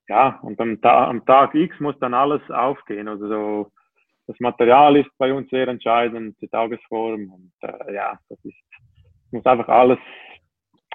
ja, und am, Ta am Tag X muss dann alles aufgehen. Also so, das Material ist bei uns sehr entscheidend, die Tagesform und äh, ja, das ist muss einfach alles,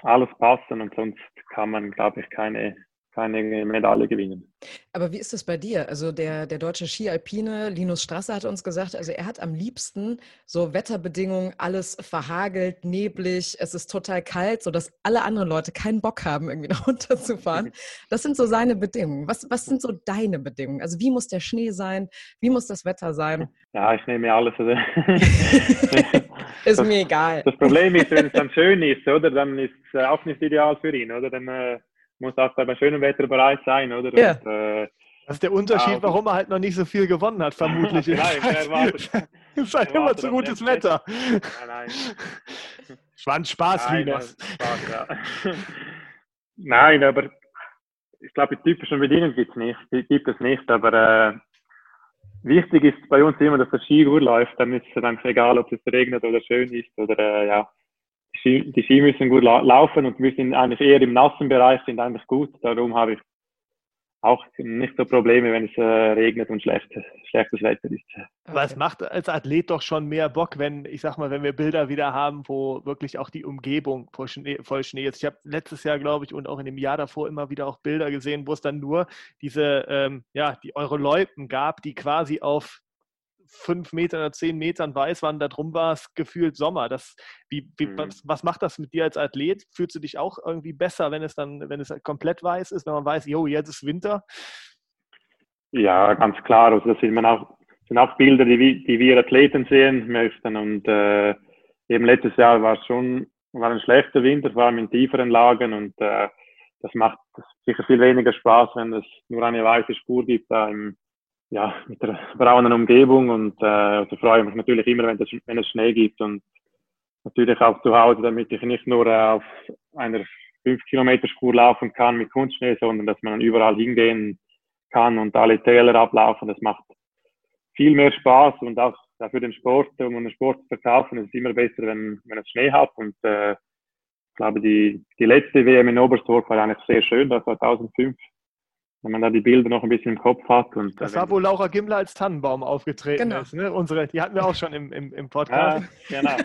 alles passen und sonst kann man, glaube ich, keine, keine Medaille gewinnen. Aber wie ist das bei dir? Also der, der deutsche Ski-Alpine Linus Strasser hat uns gesagt, also er hat am liebsten so Wetterbedingungen, alles verhagelt, neblig, es ist total kalt, sodass alle anderen Leute keinen Bock haben, irgendwie [laughs] nach runterzufahren. Das sind so seine Bedingungen. Was, was sind so deine Bedingungen? Also wie muss der Schnee sein? Wie muss das Wetter sein? Ja, ich nehme alles. Also [laughs] ist das, mir egal. Das Problem ist, wenn es dann schön ist, oder, dann ist es auch nicht ideal für ihn, oder? Dann äh, muss auch bei schönem Wetter bereit sein, oder? Ja. Und, äh, das ist der Unterschied, ah, warum er halt noch nicht so viel gewonnen hat, vermutlich. [laughs] nein, [laughs] es ist halt immer zu gutes Wetter. Nein, nein. Schwanz Spaß, nein, Linus. Spaß, ja. [laughs] nein, aber ich glaube, die typischen Bedingungen gibt es nicht, gibt es nicht, aber äh, wichtig ist bei uns immer, dass der Ski gut läuft, dann ist es einfach egal, ob es regnet oder schön ist oder äh, ja, Ski, die Ski müssen gut la laufen und wir sind eigentlich eher im nassen Bereich, sind eigentlich gut. Darum habe ich auch nicht so Probleme, wenn es äh, regnet und schlecht, schlechtes Wetter ist. Aber es macht als Athlet doch schon mehr Bock, wenn, ich sag mal, wenn wir Bilder wieder haben, wo wirklich auch die Umgebung voll Schnee, voll Schnee ist. Ich habe letztes Jahr, glaube ich, und auch in dem Jahr davor immer wieder auch Bilder gesehen, wo es dann nur diese, ähm, ja, die Eure Loipen gab, die quasi auf fünf Metern oder zehn Metern weiß waren, da drum war es gefühlt Sommer. Das, wie, wie, mhm. was, was, macht das mit dir als Athlet? Fühlst du dich auch irgendwie besser, wenn es dann, wenn es komplett weiß ist, wenn man weiß, jo, jetzt ist Winter? Ja, ganz klar. Also das sind, man auch, sind auch Bilder, die, die wir Athleten sehen möchten. Und äh, eben letztes Jahr war es schon war ein schlechter Winter, vor allem in tieferen Lagen und äh, das macht sicher viel weniger Spaß, wenn es nur eine weiße Spur gibt da im, ja, mit der braunen Umgebung und äh, also freue ich mich natürlich immer, wenn, das, wenn es Schnee gibt und natürlich auch zu Hause, damit ich nicht nur äh, auf einer 5 Kilometer Spur laufen kann mit Kunstschnee, sondern dass man überall hingehen kann und alle Täler ablaufen. Das macht viel mehr Spaß und auch für den Sport, um einen Sport zu verkaufen, ist es immer besser, wenn, wenn es Schnee hat und äh, ich glaube, die, die letzte WM in Oberstdorf war eigentlich sehr schön, das war 2005 wenn man da die Bilder noch ein bisschen im Kopf hat. Und das war, wo Laura Gimmler als Tannenbaum aufgetreten genau. ist. Ne? Unsere, die hatten wir auch schon im, im, im Podcast. Ja, genau.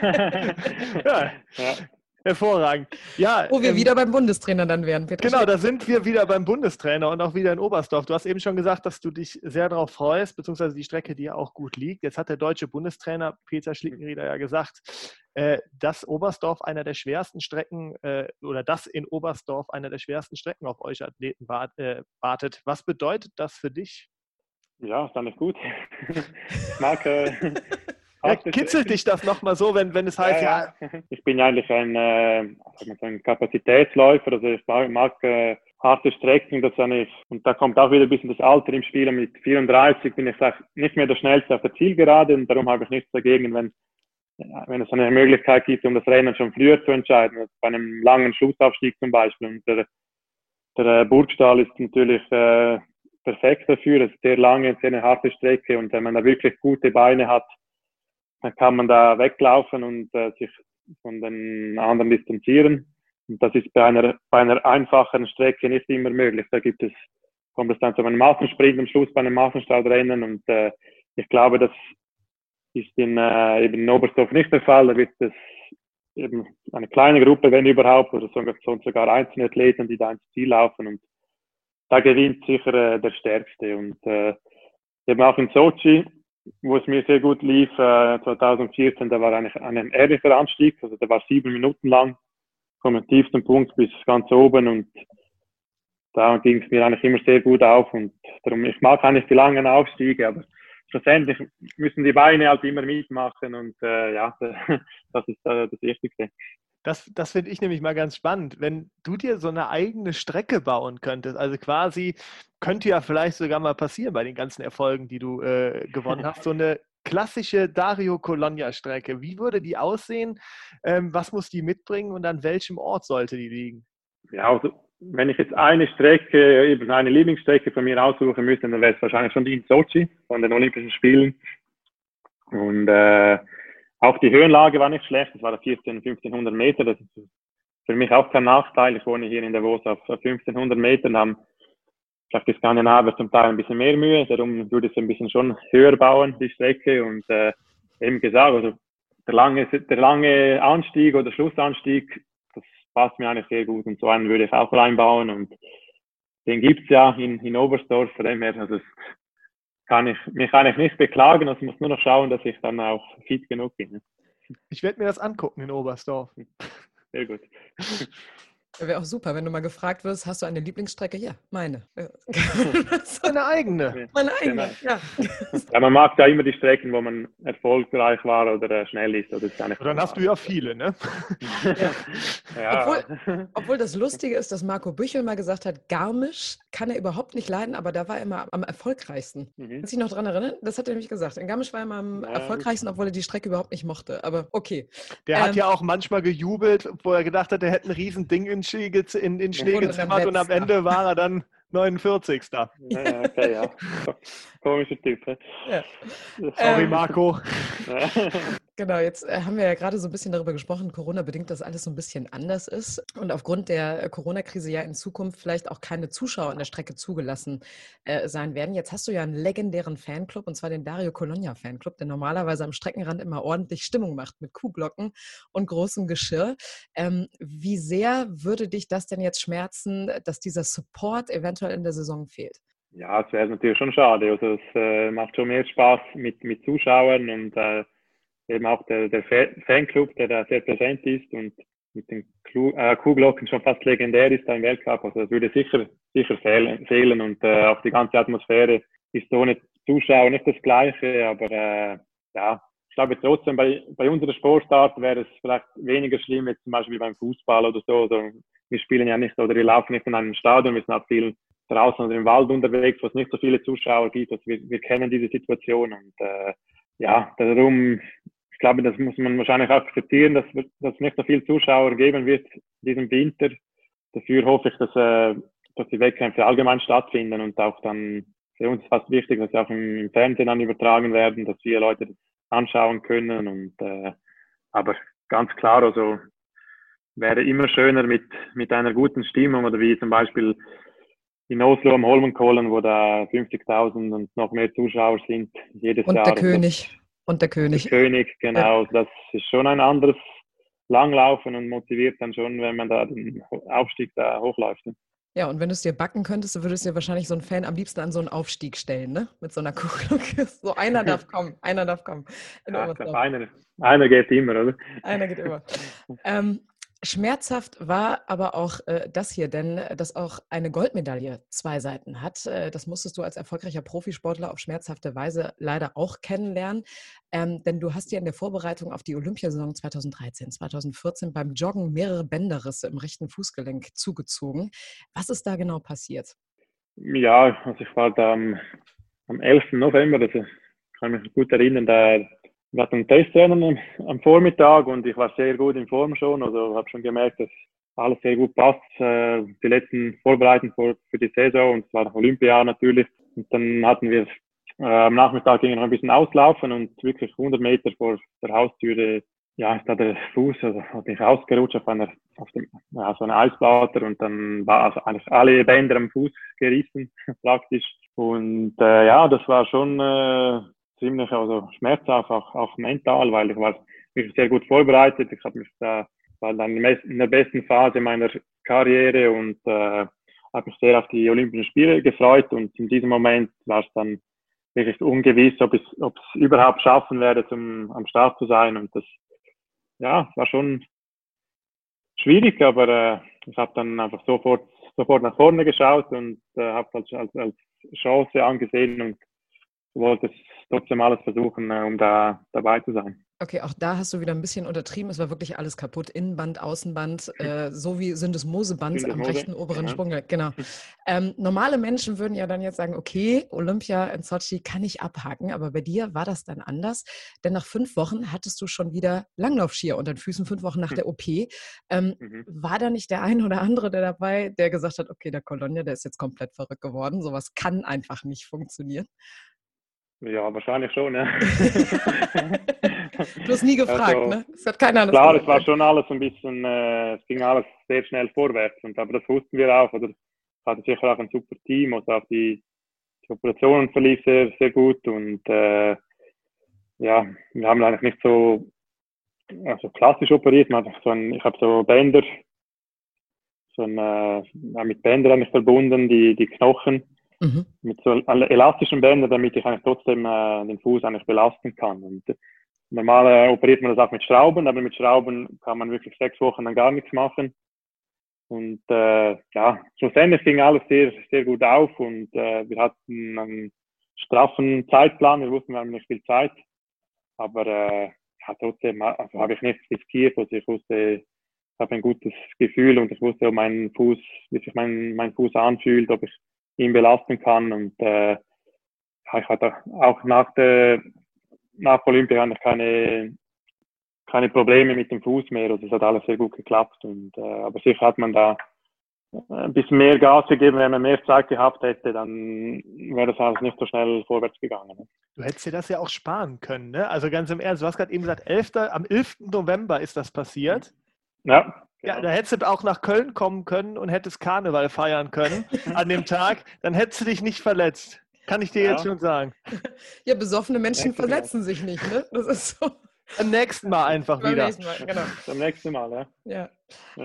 [laughs] ja. ja. Hervorragend. Ja, Wo wir ähm, wieder beim Bundestrainer dann wären, Peter Genau, da sind wir wieder beim Bundestrainer und auch wieder in Oberstdorf. Du hast eben schon gesagt, dass du dich sehr darauf freust, beziehungsweise die Strecke dir auch gut liegt. Jetzt hat der deutsche Bundestrainer Peter Schlickenrieder ja gesagt, äh, dass Oberstdorf einer der schwersten Strecken äh, oder dass in Oberstdorf einer der schwersten Strecken auf euch Athleten äh, wartet. Was bedeutet das für dich? Ja, ist eigentlich gut. [laughs] ich mag, [laughs] Ja, kitzelt dich das nochmal so, wenn, wenn es heißt, ja, ja. Ich bin eigentlich ein, äh, ein Kapazitätsläufer, also ich mag, mag äh, harte Strecken, das ich, und da kommt auch wieder ein bisschen das Alter im Spiel. Und mit 34 bin ich nicht mehr der schnellste auf der Zielgerade und darum habe ich nichts dagegen, wenn, wenn es eine Möglichkeit gibt, um das Rennen schon früher zu entscheiden, also bei einem langen Schlussaufstieg zum Beispiel. Und der, der Burgstall ist natürlich äh, perfekt dafür, es ist sehr lange, sehr eine harte Strecke und wenn man da wirklich gute Beine hat, dann kann man da weglaufen und äh, sich von den anderen distanzieren. Und das ist bei einer, bei einer einfachen Strecke nicht immer möglich. Da gibt es, kommt es dann zu einem Massensprint am Schluss bei einem Massenstartrennen und äh, ich glaube, das ist in, äh, eben in Oberstdorf nicht der Fall. Da wird es eben eine kleine Gruppe, wenn überhaupt, oder sonst sogar einzelne Athleten, die da ins Ziel laufen und da gewinnt sicher äh, der Stärkste. Und äh, eben auch in Sochi, wo es mir sehr gut lief, äh, 2014, da war eigentlich ein ehrlicher Anstieg, also der war sieben Minuten lang vom tiefsten Punkt bis ganz oben und da ging es mir eigentlich immer sehr gut auf und darum, ich mag eigentlich die langen Aufstiege, aber schlussendlich müssen die Beine halt immer mitmachen und äh, ja, [laughs] das ist äh, das Wichtigste. Das, das finde ich nämlich mal ganz spannend. Wenn du dir so eine eigene Strecke bauen könntest, also quasi könnte ja vielleicht sogar mal passieren bei den ganzen Erfolgen, die du äh, gewonnen [laughs] hast, so eine klassische Dario Colonia-Strecke. Wie würde die aussehen? Ähm, was muss die mitbringen und an welchem Ort sollte die liegen? Ja, also wenn ich jetzt eine Strecke, eben eine Lieblingsstrecke von mir aussuchen müsste, dann wäre es wahrscheinlich schon die in Sochi von den Olympischen Spielen. Und äh, auch die Höhenlage war nicht schlecht. Es war 14, 1500 Meter. Das ist für mich auch kein Nachteil. Ich wohne hier in Davos auf 1500 Metern, haben vielleicht die Skandinavier zum Teil ein bisschen mehr Mühe, darum würde ich es ein bisschen schon höher bauen, die Strecke. Und äh, eben gesagt, also der lange, der lange Anstieg oder Schlussanstieg, das passt mir eigentlich sehr gut. Und so einen würde ich auch reinbauen. Und den gibt's ja in, in Oberstdorf, von dem her, also kann ich mich eigentlich nicht beklagen. Also muss nur noch schauen, dass ich dann auch fit genug bin. Ich werde mir das angucken in Oberstdorf. Sehr gut. [laughs] Wäre auch super, wenn du mal gefragt wirst, hast du eine Lieblingsstrecke? Ja, meine. [laughs] Meine eigene. Meine eigene, ja. ja. Man mag ja immer die Strecken, wo man erfolgreich war oder äh, schnell ist. Oder ist dann hast du ja viele, ne? ja. [laughs] ja. Obwohl, obwohl, das Lustige ist, dass Marco Büchel mal gesagt hat, Garmisch kann er überhaupt nicht leiden, aber da war er immer am erfolgreichsten. Mhm. Kannst du dich noch daran erinnern? Das hat er nämlich gesagt. In Garmisch war er immer am erfolgreichsten, obwohl er die Strecke überhaupt nicht mochte. Aber okay. Der ähm, hat ja auch manchmal gejubelt, wo er gedacht hat, er hätte ein Riesending in Schnee, in, in Schnee gezimmert und am Ende war er dann 49. Ja, okay, ja. [laughs] Komischer Typ. Ja. Sorry, ähm, Marco. [laughs] Genau, jetzt äh, haben wir ja gerade so ein bisschen darüber gesprochen, Corona-bedingt, dass alles so ein bisschen anders ist und aufgrund der äh, Corona-Krise ja in Zukunft vielleicht auch keine Zuschauer an der Strecke zugelassen äh, sein werden. Jetzt hast du ja einen legendären Fanclub und zwar den Dario Colonia Fanclub, der normalerweise am Streckenrand immer ordentlich Stimmung macht mit Kuhglocken und großem Geschirr. Ähm, wie sehr würde dich das denn jetzt schmerzen, dass dieser Support eventuell in der Saison fehlt? Ja, es wäre natürlich schon schade. Also es äh, macht schon mehr Spaß mit, mit Zuschauern und äh, eben auch der, der Fanclub, der da sehr präsent ist und mit den äh, Kuhglocken schon fast legendär ist da im Weltcup. Also das würde sicher, sicher fehlen, fehlen und äh, auch die ganze Atmosphäre ist ohne Zuschauer nicht das Gleiche, aber äh, ja, ich glaube trotzdem bei, bei unserer Sportart wäre es vielleicht weniger schlimm, jetzt zum Beispiel beim Fußball oder so. Also, wir spielen ja nicht oder wir laufen nicht in einem Stadion, wir sind auch viel draußen oder im Wald unterwegs, wo es nicht so viele Zuschauer gibt. Also wir, wir kennen diese Situation und äh, ja, darum ich glaube, das muss man wahrscheinlich akzeptieren, dass, dass es nicht so viele Zuschauer geben wird diesem Winter. Dafür hoffe ich, dass, äh, dass die Wettkämpfe allgemein stattfinden und auch dann für uns fast wichtig, dass sie auch im, im Fernsehen dann übertragen werden, dass viele Leute das anschauen können. Und äh, aber ganz klar, also wäre immer schöner mit, mit einer guten Stimmung oder wie zum Beispiel in Oslo am Holmenkollen, wo da 50.000 und noch mehr Zuschauer sind jedes und Jahr. Der König. Und der König. Der König, genau. Ja. Das ist schon ein anderes Langlaufen und motiviert dann schon, wenn man da den Aufstieg da hochläuft. Ne? Ja, und wenn du es dir backen könntest, dann würdest du dir wahrscheinlich so einen Fan am liebsten an so einen Aufstieg stellen, ne? Mit so einer Kugel. [laughs] So einer darf [laughs] kommen, einer darf kommen. Ja, einer, einer geht immer, oder? Einer geht immer. ähm, Schmerzhaft war aber auch äh, das hier, denn äh, dass auch eine Goldmedaille zwei Seiten hat, äh, das musstest du als erfolgreicher Profisportler auf schmerzhafte Weise leider auch kennenlernen. Ähm, denn du hast ja in der Vorbereitung auf die Olympiasaison 2013, 2014 beim Joggen mehrere Bänderrisse im rechten Fußgelenk zugezogen. Was ist da genau passiert? Ja, also ich war da am, am 11. November, also kann mich gut erinnern, da wir hatten ein Testrennen am Vormittag und ich war sehr gut in Form schon. Also habe schon gemerkt, dass alles sehr gut passt. Äh, die letzten Vorbereitungen für, die Saison und es war Olympia natürlich. Und dann hatten wir äh, am Nachmittag ging noch ein bisschen auslaufen und wirklich 100 Meter vor der Haustüre, ja, ist da der Fuß, also hat mich ausgerutscht auf einer, auf dem, ja, so eine Eisplatte und dann war also eigentlich alle Bänder am Fuß gerissen, [laughs] praktisch. Und äh, ja, das war schon äh, ziemlich also schmerzhaft, auch, auch mental, weil ich war wirklich sehr gut vorbereitet. Ich habe mich da war dann in der besten Phase meiner Karriere und äh, habe mich sehr auf die Olympischen Spiele gefreut und in diesem Moment war es dann wirklich ungewiss, ob ich es überhaupt schaffen werde, zum am Start zu sein und das ja war schon schwierig, aber äh, ich habe dann einfach sofort sofort nach vorne geschaut und äh, habe es als, als, als Chance angesehen und wollte es trotzdem alles versuchen, äh, um da dabei zu sein. Okay, auch da hast du wieder ein bisschen untertrieben. Es war wirklich alles kaputt. Innenband, Außenband, [laughs] äh, so wie Syndesmoseband am rechten oberen ja. Sprunggelenk. Genau. [laughs] Ähm, normale Menschen würden ja dann jetzt sagen, okay, Olympia in Sochi kann ich abhaken, aber bei dir war das dann anders. Denn nach fünf Wochen hattest du schon wieder Langlaufskier unter den Füßen, fünf Wochen nach hm. der OP. Ähm, mhm. War da nicht der ein oder andere der dabei, der gesagt hat, okay, der Colonia, der ist jetzt komplett verrückt geworden. Sowas kann einfach nicht funktionieren? Ja, wahrscheinlich schon, ja. [laughs] du hast nie gefragt, also, ne? Es hat keiner Klar, es war schon alles ein bisschen, äh, es ging alles sehr schnell vorwärts. Und, aber das wussten wir auch, oder? Es hatte sicher auch ein super Team, also auch die, die Operationen verlief sehr, sehr gut und äh, ja, wir haben eigentlich nicht so also klassisch operiert, man hat so ein, ich habe so Bänder, so ein, äh, mit Bändern eigentlich verbunden, die, die Knochen Mhm. Mit so elastischen Bändern, damit ich eigentlich trotzdem äh, den Fuß eigentlich belasten kann. Und normal äh, operiert man das auch mit Schrauben, aber mit Schrauben kann man wirklich sechs Wochen dann gar nichts machen. Und äh, ja, schlussendlich ging alles sehr, sehr gut auf und äh, wir hatten einen straffen Zeitplan, wir wussten, wir haben nicht viel Zeit, aber äh, ja, trotzdem also habe ich nichts riskiert, also ich wusste, ich habe ein gutes Gefühl und ich wusste, ob mein Fuß, wie sich mein, mein Fuß anfühlt, ob ich ihn belasten kann. Und äh, ich hatte auch nach der nach Olympia keine keine Probleme mit dem Fuß mehr. Also es hat alles sehr gut geklappt. Und äh, aber sicher hat man da ein bisschen mehr Gas gegeben, wenn man mehr Zeit gehabt hätte, dann wäre das alles nicht so schnell vorwärts gegangen. Ne? Du hättest dir das ja auch sparen können, ne? Also ganz im Ernst, du hast gerade eben gesagt, 11. am 11. November ist das passiert. Ja. Ja, genau. da hättest du auch nach Köln kommen können und hättest Karneval feiern können [laughs] an dem Tag. Dann hättest du dich nicht verletzt. Kann ich dir ja. jetzt schon sagen. [laughs] Ja, besoffene Menschen verletzen sich nicht, ne? Das ist so. Beim nächsten Mal einfach Beim wieder. Nächsten Mal, genau. Beim nächsten Mal, ja. ja.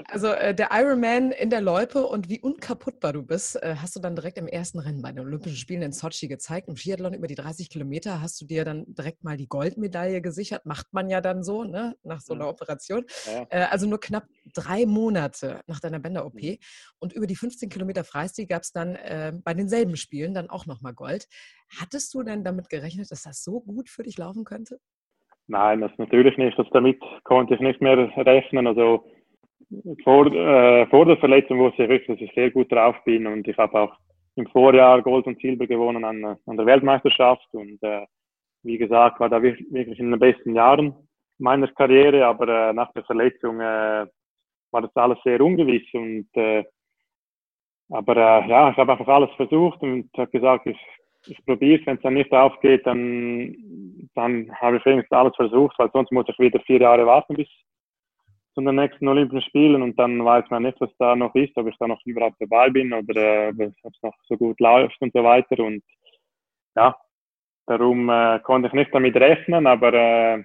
Also äh, der Ironman in der Loipe und wie unkaputtbar du bist, äh, hast du dann direkt im ersten Rennen bei den Olympischen Spielen in Sochi gezeigt. Im Skiathlon über die 30 Kilometer hast du dir dann direkt mal die Goldmedaille gesichert. Macht man ja dann so, ne? nach so einer Operation. Ja. Äh, also nur knapp drei Monate nach deiner Bänder-OP. Mhm. Und über die 15 Kilometer Freistil gab es dann äh, bei denselben Spielen dann auch nochmal Gold. Hattest du denn damit gerechnet, dass das so gut für dich laufen könnte? Nein, das natürlich nicht. Also damit konnte ich nicht mehr rechnen. Also vor, äh, vor der Verletzung wusste ich wirklich, dass ich sehr gut drauf bin und ich habe auch im Vorjahr Gold und Silber gewonnen an, an der Weltmeisterschaft und äh, wie gesagt war da wirklich in den besten Jahren meiner Karriere, aber äh, nach der Verletzung äh, war das alles sehr ungewiss und äh, aber äh, ja, ich habe einfach alles versucht und habe gesagt, ich ich probiere es, wenn es dann nicht aufgeht, dann, dann habe ich wenigstens alles versucht, weil sonst muss ich wieder vier Jahre warten bis zu den nächsten Olympischen Spielen und dann weiß man nicht, was da noch ist, ob ich da noch überhaupt dabei bin oder äh, ob es noch so gut läuft und so weiter und ja, darum äh, konnte ich nicht damit rechnen, aber äh,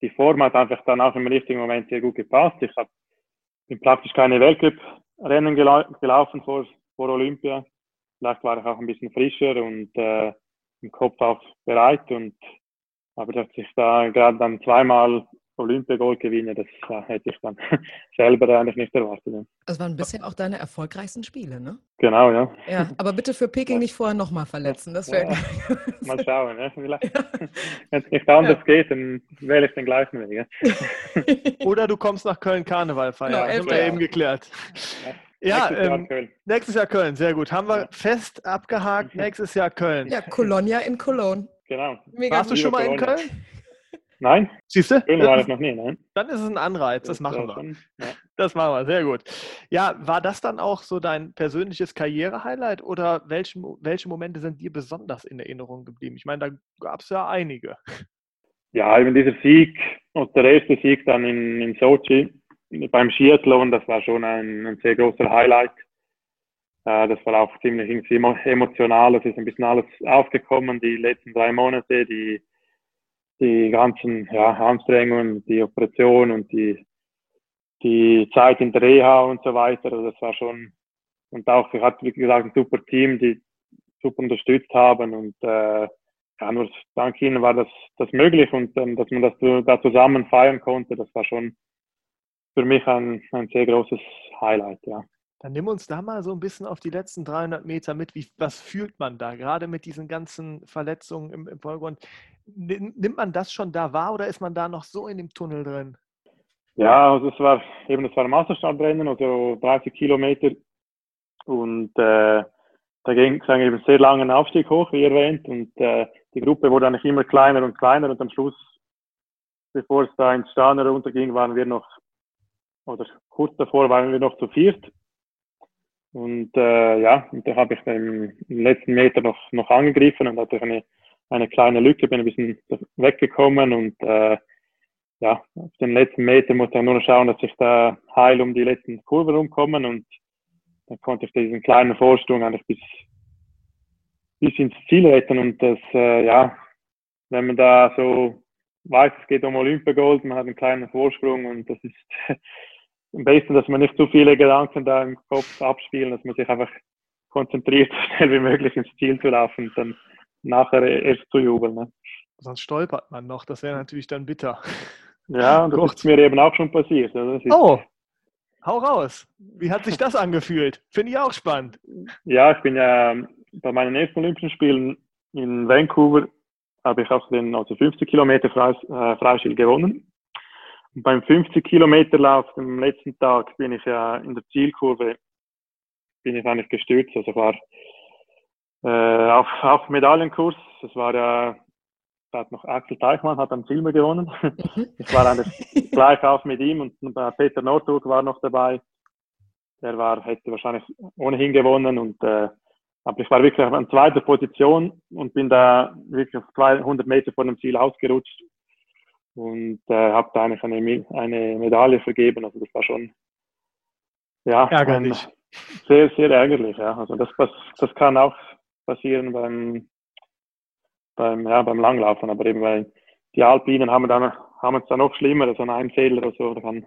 die Form hat einfach dann auch im richtigen Moment sehr gut gepasst. Ich habe bin praktisch keine Weltcup-Rennen gelau gelaufen vor, vor Olympia vielleicht war ich auch ein bisschen frischer und äh, im Kopf auch bereit und aber dass ich da gerade dann zweimal Olympiagold gewinne, das ja, hätte ich dann [laughs] selber eigentlich nicht erwartet. Das waren bisher auch deine erfolgreichsten Spiele, ne? Genau, ja. Ja, aber bitte für Peking nicht vorher nochmal verletzen. Das wäre. Ja, mal schauen, ne? Wenn es nicht anders ja. geht, dann wähle ich den gleichen Weg. Ja? [laughs] Oder du kommst nach Köln Karneval feiern. Genau, das haben wir eben geklärt. Ja, nächstes, ähm, Jahr Köln. nächstes Jahr Köln, sehr gut. Haben wir fest abgehakt, nächstes Jahr Köln. Ja, Colonia in Cologne. Genau. Mega Warst du schon mal Colonia. in Köln? Nein. Siehst du? Köln war ich noch nie, nein. Dann ist es ein Anreiz, das, das machen wir. Ja. Das machen wir, sehr gut. Ja, war das dann auch so dein persönliches Karriere-Highlight oder welche, welche Momente sind dir besonders in Erinnerung geblieben? Ich meine, da gab es ja einige. Ja, eben dieser Sieg und der erste Sieg dann in, in Sochi beim Skiathlon, das war schon ein, ein sehr großer Highlight. Äh, das war auch ziemlich emotional. Es ist ein bisschen alles aufgekommen, die letzten drei Monate, die die ganzen ja, Anstrengungen, die Operation und die, die Zeit in der Reha und so weiter. Also das war schon, und auch, ich hatte, wie gesagt, ein super Team, die super unterstützt haben und äh, ja, nur dank ihnen war das, das möglich und ähm, dass man das da zusammen feiern konnte, das war schon für mich ein, ein sehr großes Highlight, ja. Dann nimm uns da mal so ein bisschen auf die letzten 300 Meter mit. Wie, was fühlt man da, gerade mit diesen ganzen Verletzungen im, im Vordergrund? Nimmt man das schon da wahr oder ist man da noch so in dem Tunnel drin? Ja, also es war eben das war ein Masterstartrennen, also 30 Kilometer und äh, da ging es eigentlich einen sehr langen Aufstieg hoch, wie erwähnt, und äh, die Gruppe wurde eigentlich immer kleiner und kleiner und am Schluss, bevor es da ins Stahner runterging, waren wir noch, oder kurz davor waren wir noch zu viert. Und äh, ja, und da habe ich im, im letzten Meter noch, noch angegriffen und hatte eine, eine kleine Lücke, bin ein bisschen weggekommen und äh, ja, auf den letzten Meter musste ich nur noch schauen, dass ich da heil um die letzten Kurve rumkommen und dann konnte ich diesen kleinen Vorsprung eigentlich bis, bis ins Ziel retten und das, äh, ja, wenn man da so weiß, es geht um Olympiagold, man hat einen kleinen Vorsprung und das ist [laughs] am besten, dass man nicht zu viele Gedanken da im Kopf abspielen, dass man sich einfach konzentriert, [laughs] so schnell wie möglich ins Ziel zu laufen und dann nachher erst zu jubeln. Ne? Sonst stolpert man noch, das wäre natürlich dann bitter. Ja, und das ist mir eben auch schon passiert. Oh, hau raus. Wie hat sich das angefühlt? Finde ich auch spannend. Ja, ich bin ja bei meinen ersten Olympischen Spielen in Vancouver, habe ich auch den also 50 Kilometer Freistil gewonnen beim 50 Kilometer Lauf am letzten Tag bin ich ja in der Zielkurve bin ich eigentlich gestürzt. Also war äh, auf, auf Medaillenkurs. Es war ja hat noch Axel Teichmann hat am Silber gewonnen. Mhm. [laughs] ich war eigentlich gleich auf mit ihm und Peter Nordburg war noch dabei. Der war, hätte wahrscheinlich ohnehin gewonnen und äh, aber ich war wirklich an zweiter Position und bin da wirklich auf 200 Meter vor dem Ziel ausgerutscht und äh, habe da eigentlich eine, eine Medaille vergeben. Also das war schon ja, ärgerlich. sehr, sehr ärgerlich. Ja. Also das, das, das kann auch passieren beim, beim, ja, beim Langlaufen, aber eben weil die Alpinen haben, dann, haben es dann noch schlimmer, also ein Fehler oder so, das kann,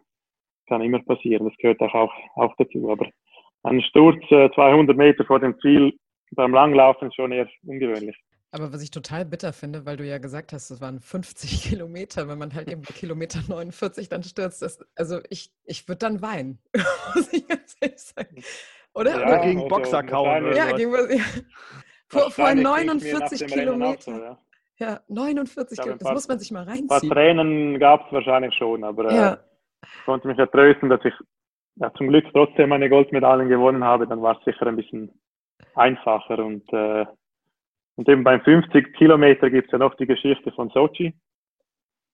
kann immer passieren. Das gehört auch, auch, auch dazu. Aber ein Sturz äh, 200 Meter vor dem Ziel beim Langlaufen ist schon eher ungewöhnlich. Aber was ich total bitter finde, weil du ja gesagt hast, es waren 50 [laughs] Kilometer, wenn man halt eben bei Kilometer 49 dann stürzt, das, also ich, ich würde dann weinen, [laughs] muss ich ganz ehrlich sagen. Oder? Ja, oder gegen also Boxer kauen. Ja, gegen, ja. [laughs] Vor, vor 49 Kilometern. ja. ja. 49 Kilometer, das muss man sich mal reinziehen. Ein paar Tränen gab es wahrscheinlich schon, aber ja. äh, ich konnte mich ja trösten, dass ich ja, zum Glück trotzdem meine Goldmedaillen gewonnen habe. Dann war es sicher ein bisschen einfacher und äh, und eben beim 50 Kilometer gibt es ja noch die Geschichte von Sochi.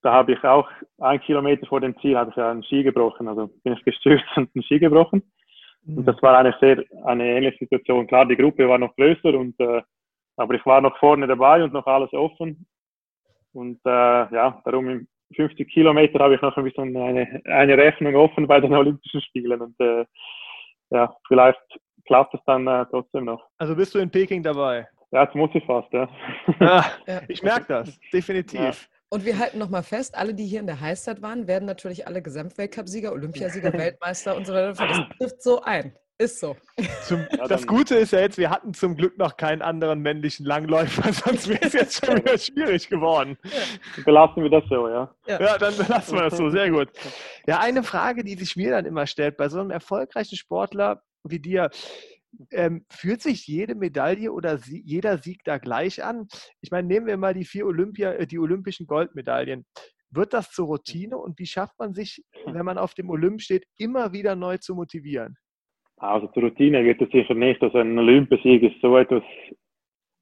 Da habe ich auch ein Kilometer vor dem Ziel hatte ich einen Ski gebrochen. Also bin ich gestürzt [laughs] und einen Ski gebrochen. Mhm. Und das war eine sehr eine ähnliche Situation. Klar, die Gruppe war noch größer und äh, aber ich war noch vorne dabei und noch alles offen. Und äh, ja, darum im 50 Kilometer habe ich noch ein bisschen eine, eine Rechnung offen bei den Olympischen Spielen. Und äh, ja, vielleicht klappt es dann äh, trotzdem noch. Also bist du in Peking dabei? Ja, jetzt muss ich fast, ja. Ah, ich merke das, definitiv. Ja. Und wir halten nochmal fest, alle, die hier in der Heißzeit waren, werden natürlich alle Gesamtweltcup-Sieger, Olympiasieger, Weltmeister und so weiter. Das trifft so ein. Ist so. Zum, ja, das Gute ist ja jetzt, wir hatten zum Glück noch keinen anderen männlichen Langläufer, [laughs] sonst wäre es jetzt schon wieder schwierig geworden. Ja. Belassen wir das so, ja. Ja, dann belassen wir das so, sehr gut. Ja, eine Frage, die sich mir dann immer stellt, bei so einem erfolgreichen Sportler wie dir, ähm, fühlt sich jede Medaille oder sie, jeder Sieg da gleich an? Ich meine, nehmen wir mal die vier Olympia, äh, die olympischen Goldmedaillen. Wird das zur Routine und wie schafft man sich, [laughs] wenn man auf dem Olymp steht, immer wieder neu zu motivieren? Also zur Routine wird es sicher nicht. Also ein Olympiasieg ist so etwas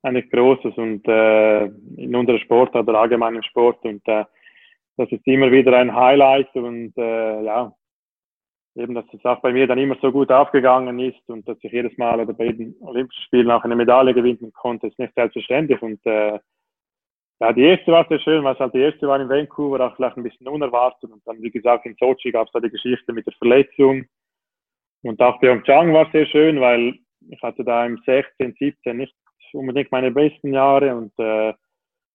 eigentlich Großes und äh, in unserer Sport oder allgemein im Sport und äh, das ist immer wieder ein Highlight und äh, ja, eben, dass es auch bei mir dann immer so gut aufgegangen ist und dass ich jedes Mal oder bei jedem Olympischen Spiel auch eine Medaille gewinnen konnte, ist nicht selbstverständlich. Und äh, ja, die erste war sehr schön, weil es halt die erste war in Vancouver, auch vielleicht ein bisschen unerwartet. Und dann, wie gesagt, in Sochi gab es da die Geschichte mit der Verletzung. Und auch Pyeongchang war sehr schön, weil ich hatte da im 16, 17 nicht unbedingt meine besten Jahre. Und äh,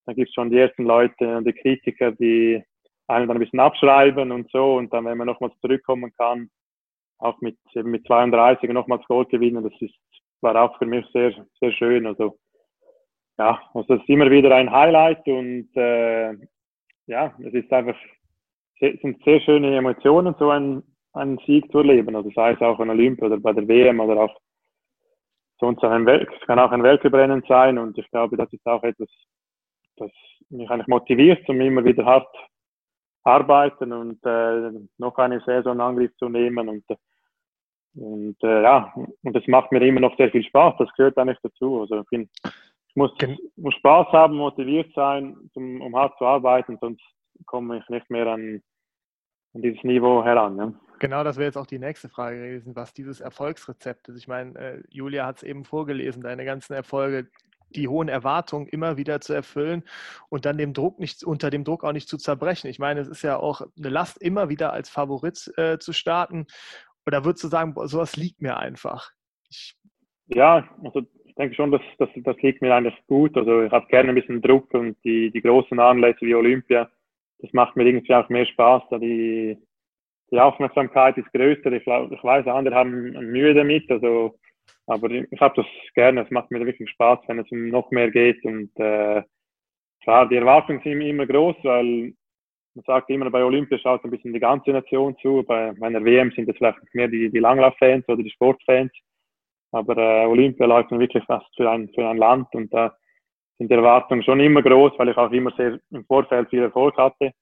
dann gibt es schon die ersten Leute und die Kritiker, die einen dann ein bisschen abschreiben und so und dann, wenn man nochmals zurückkommen kann, auch mit, eben mit 32 nochmals Gold gewinnen, das ist, war auch für mich sehr, sehr schön. Also ja, also es ist immer wieder ein Highlight und äh, ja, es ist einfach, es sind sehr schöne Emotionen, so ein einen Sieg zu erleben. Also sei es auch an Olympia oder bei der WM oder auch sonst ein Welt, es kann auch ein Weltrennen sein und ich glaube, das ist auch etwas, das mich eigentlich motiviert, um immer wieder hart arbeiten und äh, noch eine Saison Angriff zu nehmen und und äh, ja, und es macht mir immer noch sehr viel Spaß, das gehört eigentlich dazu. Also ich, bin, ich muss, muss Spaß haben, motiviert sein, um, um hart zu arbeiten, sonst komme ich nicht mehr an, an dieses Niveau heran. Ja. Genau, das wäre jetzt auch die nächste Frage gewesen, was dieses Erfolgsrezept ist. Ich meine, äh, Julia hat es eben vorgelesen, deine ganzen Erfolge, die hohen Erwartungen immer wieder zu erfüllen und dann dem Druck nicht, unter dem Druck auch nicht zu zerbrechen. Ich meine, es ist ja auch eine Last, immer wieder als Favorit äh, zu starten. Oder würdest du sagen, boah, sowas liegt mir einfach? Ich ja, also ich denke schon, dass, dass das liegt mir eigentlich gut. Also ich habe gerne ein bisschen Druck und die, die großen Anlässe wie Olympia, das macht mir irgendwie auch mehr Spaß, da die, die Aufmerksamkeit ist größer. Ich, ich weiß, andere haben Mühe damit, also, aber ich habe das gerne. Es macht mir wirklich Spaß, wenn es um noch mehr geht. Und äh, klar, die Erwartungen sind immer groß, weil man sagt immer, bei Olympia schaut ein bisschen die ganze Nation zu. Bei meiner WM sind es vielleicht mehr die, die Langlauf-Fans oder die Sportfans. Aber äh, Olympia läuft dann wirklich fast für ein, für ein Land und da sind die Erwartungen schon immer groß, weil ich auch immer sehr im Vorfeld viel Erfolg hatte.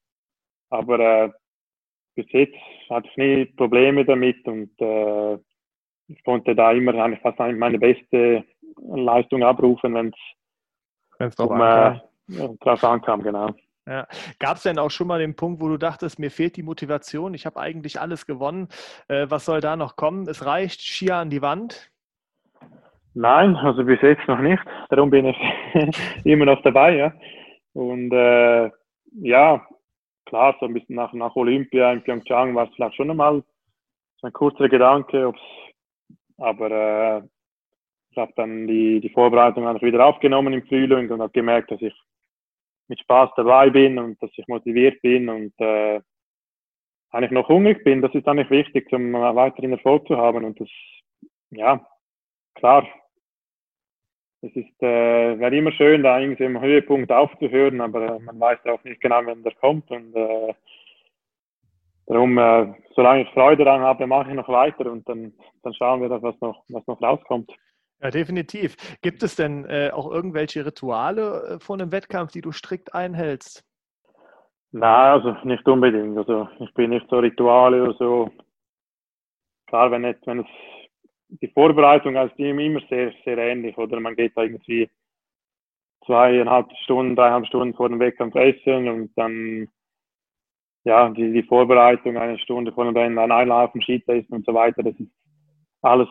Aber äh, bis jetzt hatte ich nie Probleme damit und äh, ich konnte da immer eigentlich fast meine beste Leistung abrufen, wenn es drauf, um, äh, drauf ankam, genau. Ja. Gab es denn auch schon mal den Punkt, wo du dachtest, mir fehlt die Motivation, ich habe eigentlich alles gewonnen, äh, was soll da noch kommen? Es reicht, Skier an die Wand? Nein, also bis jetzt noch nicht. Darum bin ich [laughs] immer noch dabei. Ja. Und äh, ja, klar, so ein bisschen nach, nach Olympia in Pyeongchang war es vielleicht schon einmal so ein kurzer Gedanke, ob's, aber äh, ich habe dann die, die Vorbereitung einfach wieder aufgenommen im Frühling und habe gemerkt, dass ich mit Spaß dabei bin und dass ich motiviert bin und äh, eigentlich noch hungrig bin. Das ist eigentlich wichtig, um weiteren Erfolg zu haben. Und das, ja, klar, es ist, äh, wäre immer schön, da irgendwie im Höhepunkt aufzuhören, aber äh, man weiß auch nicht genau, wann der kommt. Und äh, darum, äh, solange ich Freude daran habe, mache ich noch weiter und dann, dann schauen wir, was noch, was noch rauskommt. Ja, definitiv. Gibt es denn äh, auch irgendwelche Rituale äh, vor einem Wettkampf, die du strikt einhältst? Nein, also nicht unbedingt. Also ich bin nicht so Rituale oder so. Klar, wenn, nicht, wenn es die Vorbereitung als Team immer sehr, sehr ähnlich. Oder man geht da irgendwie zweieinhalb Stunden, dreieinhalb Stunden vor dem Wettkampf essen und dann ja, die, die Vorbereitung eine Stunde Rennen, ein Einlaufen, Skitesten und so weiter. Das ist alles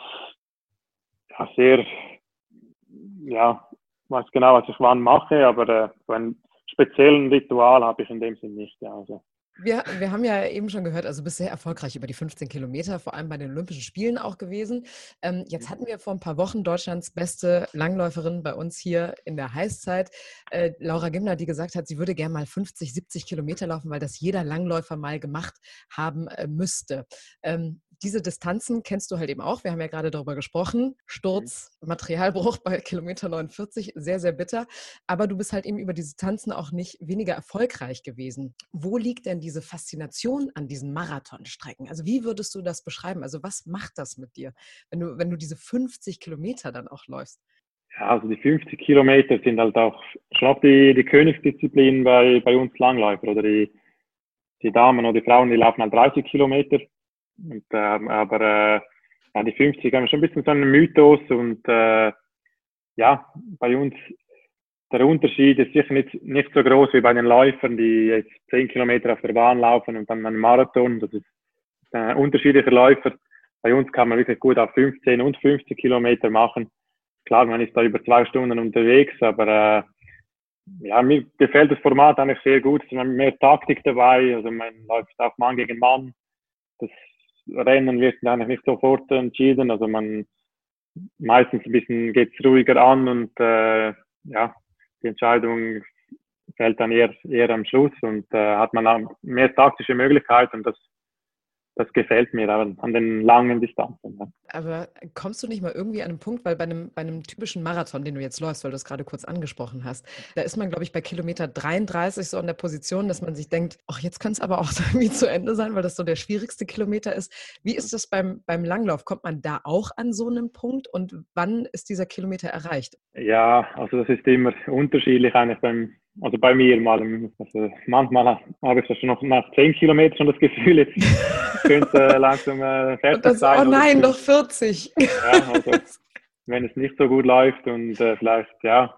ja, sehr, ja, weiß genau, was ich wann mache, aber äh, so einen speziellen Ritual habe ich in dem Sinne nicht. Ja, also Wir, wir haben ja eben schon gehört, also bist sehr erfolgreich über die 15 Kilometer, vor allem bei den Olympischen Spielen auch gewesen. Ähm, jetzt hatten wir vor ein paar Wochen Deutschlands beste Langläuferin bei uns hier in der Heißzeit, äh, Laura Gimler, die gesagt hat, sie würde gerne mal 50, 70 Kilometer laufen, weil das jeder Langläufer mal gemacht haben äh, müsste. Ähm, diese Distanzen kennst du halt eben auch. Wir haben ja gerade darüber gesprochen. Sturz, mhm. Materialbruch bei Kilometer 49, sehr, sehr bitter. Aber du bist halt eben über die Distanzen auch nicht weniger erfolgreich gewesen. Wo liegt denn diese Faszination an diesen Marathonstrecken? Also wie würdest du das beschreiben? Also was macht das mit dir, wenn du, wenn du diese 50 Kilometer dann auch läufst? Ja, also die 50 Kilometer sind halt auch schon auch die, die Königsdisziplin bei, bei uns Langläufer oder die, die Damen oder die Frauen, die laufen halt 30 Kilometer und, äh, aber äh, ja, die 50 haben schon ein bisschen so einen Mythos und äh, ja, bei uns der Unterschied ist sicher nicht, nicht so groß wie bei den Läufern, die jetzt 10 Kilometer auf der Bahn laufen und dann einen Marathon. Das ist ein unterschiedlicher Läufer. Bei uns kann man wirklich gut auf 15 und 50 Kilometer machen. Klar, man ist da über zwei Stunden unterwegs, aber äh, ja, mir gefällt das Format eigentlich sehr gut. Es ist mehr Taktik dabei, also man läuft auch Mann gegen Mann. Das Rennen wird eigentlich nicht sofort entschieden. Also man meistens ein bisschen geht es ruhiger an und äh, ja, die Entscheidung fällt dann eher, eher am Schluss und äh, hat man auch mehr taktische Möglichkeiten das das gefällt mir an, den langen Distanzen. Aber kommst du nicht mal irgendwie an einen Punkt, weil bei einem, bei einem typischen Marathon, den du jetzt läufst, weil du es gerade kurz angesprochen hast, da ist man, glaube ich, bei Kilometer 33 so in der Position, dass man sich denkt, ach, jetzt könnte es aber auch [laughs] irgendwie zu Ende sein, weil das so der schwierigste Kilometer ist. Wie ist das beim, beim Langlauf? Kommt man da auch an so einen Punkt und wann ist dieser Kilometer erreicht? Ja, also das ist immer unterschiedlich eigentlich beim, also bei mir mal, also manchmal habe ich das schon noch nach 10 Kilometern schon das Gefühl, jetzt [laughs] könnte langsam äh, fertig das, sein. Oh nein, noch 40. Ja, also wenn es nicht so gut läuft und äh, vielleicht, ja,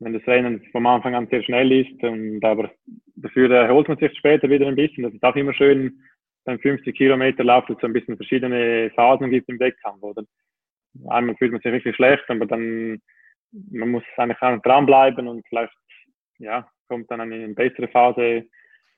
wenn das Rennen vom Anfang an sehr schnell ist und aber dafür erholt man sich später wieder ein bisschen. Das ist auch immer schön, beim 50 Kilometer Lauf, dass es so ein bisschen verschiedene Phasen gibt im Wettkampf, oder? Einmal fühlt man sich wirklich schlecht, aber dann man muss eigentlich auch dranbleiben und vielleicht ja, kommt dann eine bessere Phase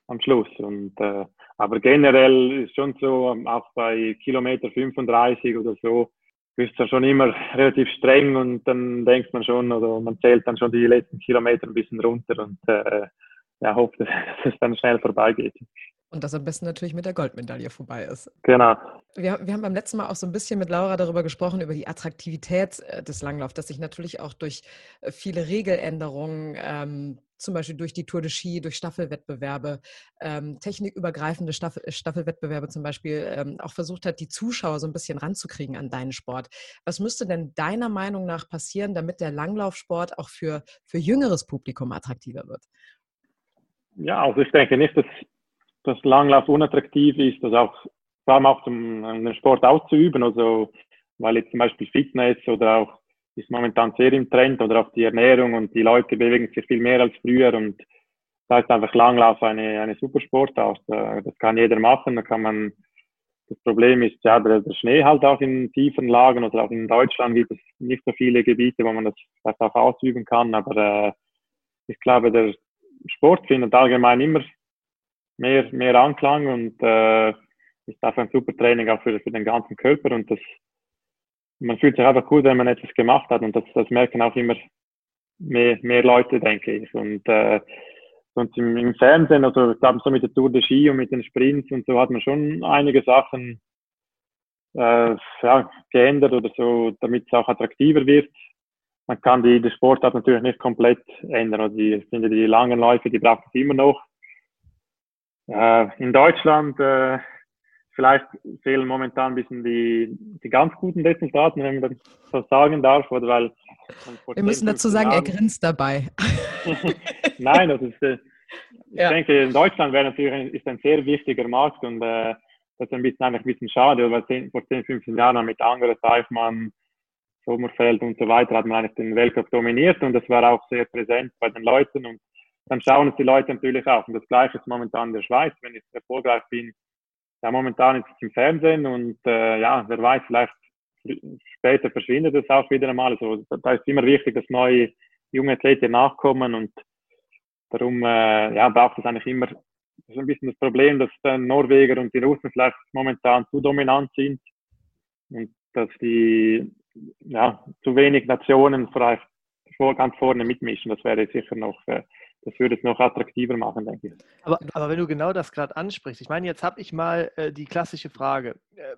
am Schluss. Und, äh, aber generell ist schon so, auch bei Kilometer 35 oder so, bist du schon immer relativ streng und dann denkt man schon, oder man zählt dann schon die letzten Kilometer ein bisschen runter und äh, ja, hofft, [laughs] dass es dann schnell vorbeigeht. Und das am besten natürlich mit der Goldmedaille vorbei ist. Genau. Wir, wir haben beim letzten Mal auch so ein bisschen mit Laura darüber gesprochen, über die Attraktivität äh, des Langlaufs, dass sich natürlich auch durch äh, viele Regeländerungen, ähm, zum Beispiel durch die Tour de Ski, durch Staffelwettbewerbe, ähm, technikübergreifende Staffel, Staffelwettbewerbe zum Beispiel, ähm, auch versucht hat, die Zuschauer so ein bisschen ranzukriegen an deinen Sport. Was müsste denn deiner Meinung nach passieren, damit der Langlaufsport auch für, für jüngeres Publikum attraktiver wird? Ja, also ich denke nicht, dass dass Langlauf unattraktiv ist, das auch vor allem auch zum den Sport auszuüben, also weil jetzt zum Beispiel Fitness oder auch ist momentan sehr im Trend oder auch die Ernährung und die Leute bewegen sich viel mehr als früher und da ist einfach Langlauf eine, eine super Sportart. Das kann jeder machen, da kann man das Problem ist ja der, der Schnee halt auch in tiefen Lagen oder auch in Deutschland gibt es nicht so viele Gebiete, wo man das, das auch ausüben kann, aber äh, ich glaube, der Sport findet allgemein immer mehr, mehr Anklang und äh, ist einfach ein super Training auch für, für den ganzen Körper und das, man fühlt sich einfach gut, wenn man etwas gemacht hat und das, das merken auch immer mehr, mehr Leute, denke ich. Und äh, sonst im, im Fernsehen, also ich glaube so mit der Tour de Ski und mit den Sprints und so hat man schon einige Sachen äh, ja, geändert oder so, damit es auch attraktiver wird. Man kann die, die Sportart natürlich nicht komplett ändern. Also die, ich finde, die langen Läufe, die braucht es immer noch. Äh, in Deutschland äh, vielleicht fehlen momentan ein bisschen die, die ganz guten Resultate, wenn man das so sagen darf, oder weil wir müssen dazu sagen, Jahren, er grinst dabei. [laughs] Nein, das ist, äh, ich ja. denke, in Deutschland wäre natürlich ein, ist ein sehr wichtiger Markt und äh, das ist ein bisschen eigentlich ein bisschen schade, weil 10, vor 10, 15 Jahren mit Angela Seifmann, Sommerfeld und so weiter hat man eigentlich den Weltcup dominiert und das war auch sehr präsent bei den Leuten und dann schauen es die Leute natürlich auch. Und das Gleiche ist momentan in der Schweiz. Wenn ich erfolgreich bin, ja, momentan ist es im Fernsehen und äh, ja, wer weiß, vielleicht später verschwindet es auch wieder einmal. Also da ist immer wichtig, dass neue junge Athleten nachkommen und darum äh, ja, braucht es eigentlich immer ist ein bisschen das Problem, dass die Norweger und die Russen vielleicht momentan zu dominant sind und dass die ja, zu wenig Nationen vielleicht ganz vorne mitmischen. Das wäre sicher noch, äh, das würde es noch attraktiver machen, denke ich. Aber, aber wenn du genau das gerade ansprichst, ich meine, jetzt habe ich mal äh, die klassische Frage. Äh,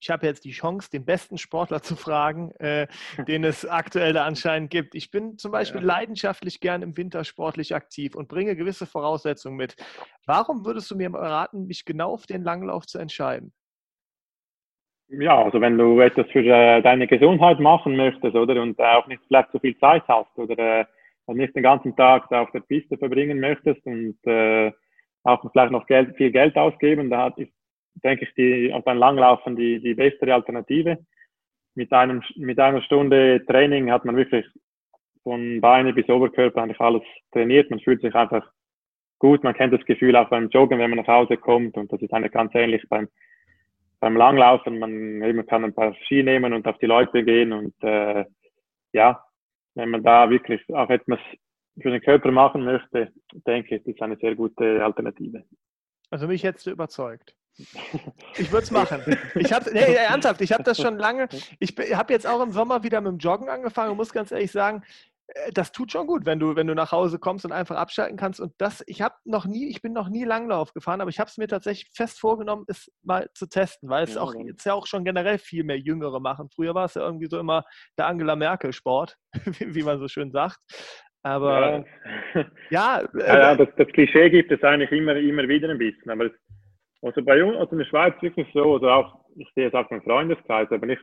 ich habe jetzt die Chance, den besten Sportler zu fragen, äh, [laughs] den es aktuell da anscheinend gibt. Ich bin zum Beispiel ja. leidenschaftlich gern im Winter sportlich aktiv und bringe gewisse Voraussetzungen mit. Warum würdest du mir raten, mich genau auf den Langlauf zu entscheiden? Ja, also wenn du etwas für äh, deine Gesundheit machen möchtest, oder und auch nicht vielleicht so viel Zeit hast oder äh, nicht den ganzen Tag auf der Piste verbringen möchtest und äh, auch vielleicht noch Geld, viel Geld ausgeben, da ist denke ich, die, auf ein Langlaufen die, die bessere Alternative. Mit, einem, mit einer Stunde Training hat man wirklich von Beine bis Oberkörper eigentlich alles trainiert. Man fühlt sich einfach gut. Man kennt das Gefühl auch beim Joggen, wenn man nach Hause kommt. Und das ist eigentlich ganz ähnlich beim, beim Langlaufen. Man, man kann ein paar Ski nehmen und auf die Leute gehen. Und äh, ja, wenn man da wirklich auch etwas für den Körper machen möchte, denke ich, das ist eine sehr gute Alternative. Also mich jetzt überzeugt. [laughs] Ich würde es machen. Ich habe, nee, ernsthaft, ich habe das schon lange. Ich habe jetzt auch im Sommer wieder mit dem Joggen angefangen und muss ganz ehrlich sagen, das tut schon gut, wenn du, wenn du nach Hause kommst und einfach abschalten kannst. Und das, ich habe noch nie, ich bin noch nie Langlauf gefahren, aber ich habe es mir tatsächlich fest vorgenommen, es mal zu testen, weil es ja, auch jetzt ja auch schon generell viel mehr Jüngere machen. Früher war es ja irgendwie so immer der Angela Merkel Sport, [laughs] wie, wie man so schön sagt. Aber ja, ja, [laughs] äh, ja das, das, Klischee gibt es eigentlich immer, immer wieder ein bisschen. Aber es, also bei uns, also in der Schweiz wirklich so, also auch, ich sehe es auch im Freundeskreis, aber nicht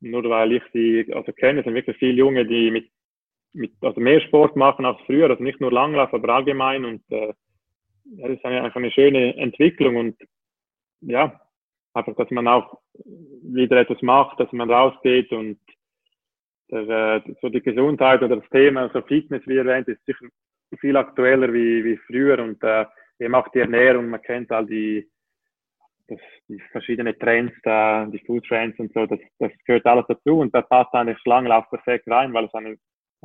nur weil ich sie also kenne, es sind wirklich viele Junge, die mit, mit also mehr Sport machen als früher, also nicht nur Langlauf, aber allgemein und äh, das ist eine, einfach eine schöne Entwicklung und ja, einfach, dass man auch wieder etwas macht, dass man rausgeht und der, äh, so die Gesundheit oder das Thema, so Fitness, wie erwähnt, ist sicher viel aktueller wie, wie früher und äh, eben auch die Ernährung, man kennt all die, das, die verschiedenen Trends da, die Food Trends und so, das, das gehört alles dazu und da passt eigentlich Langlauf perfekt rein, weil es eine,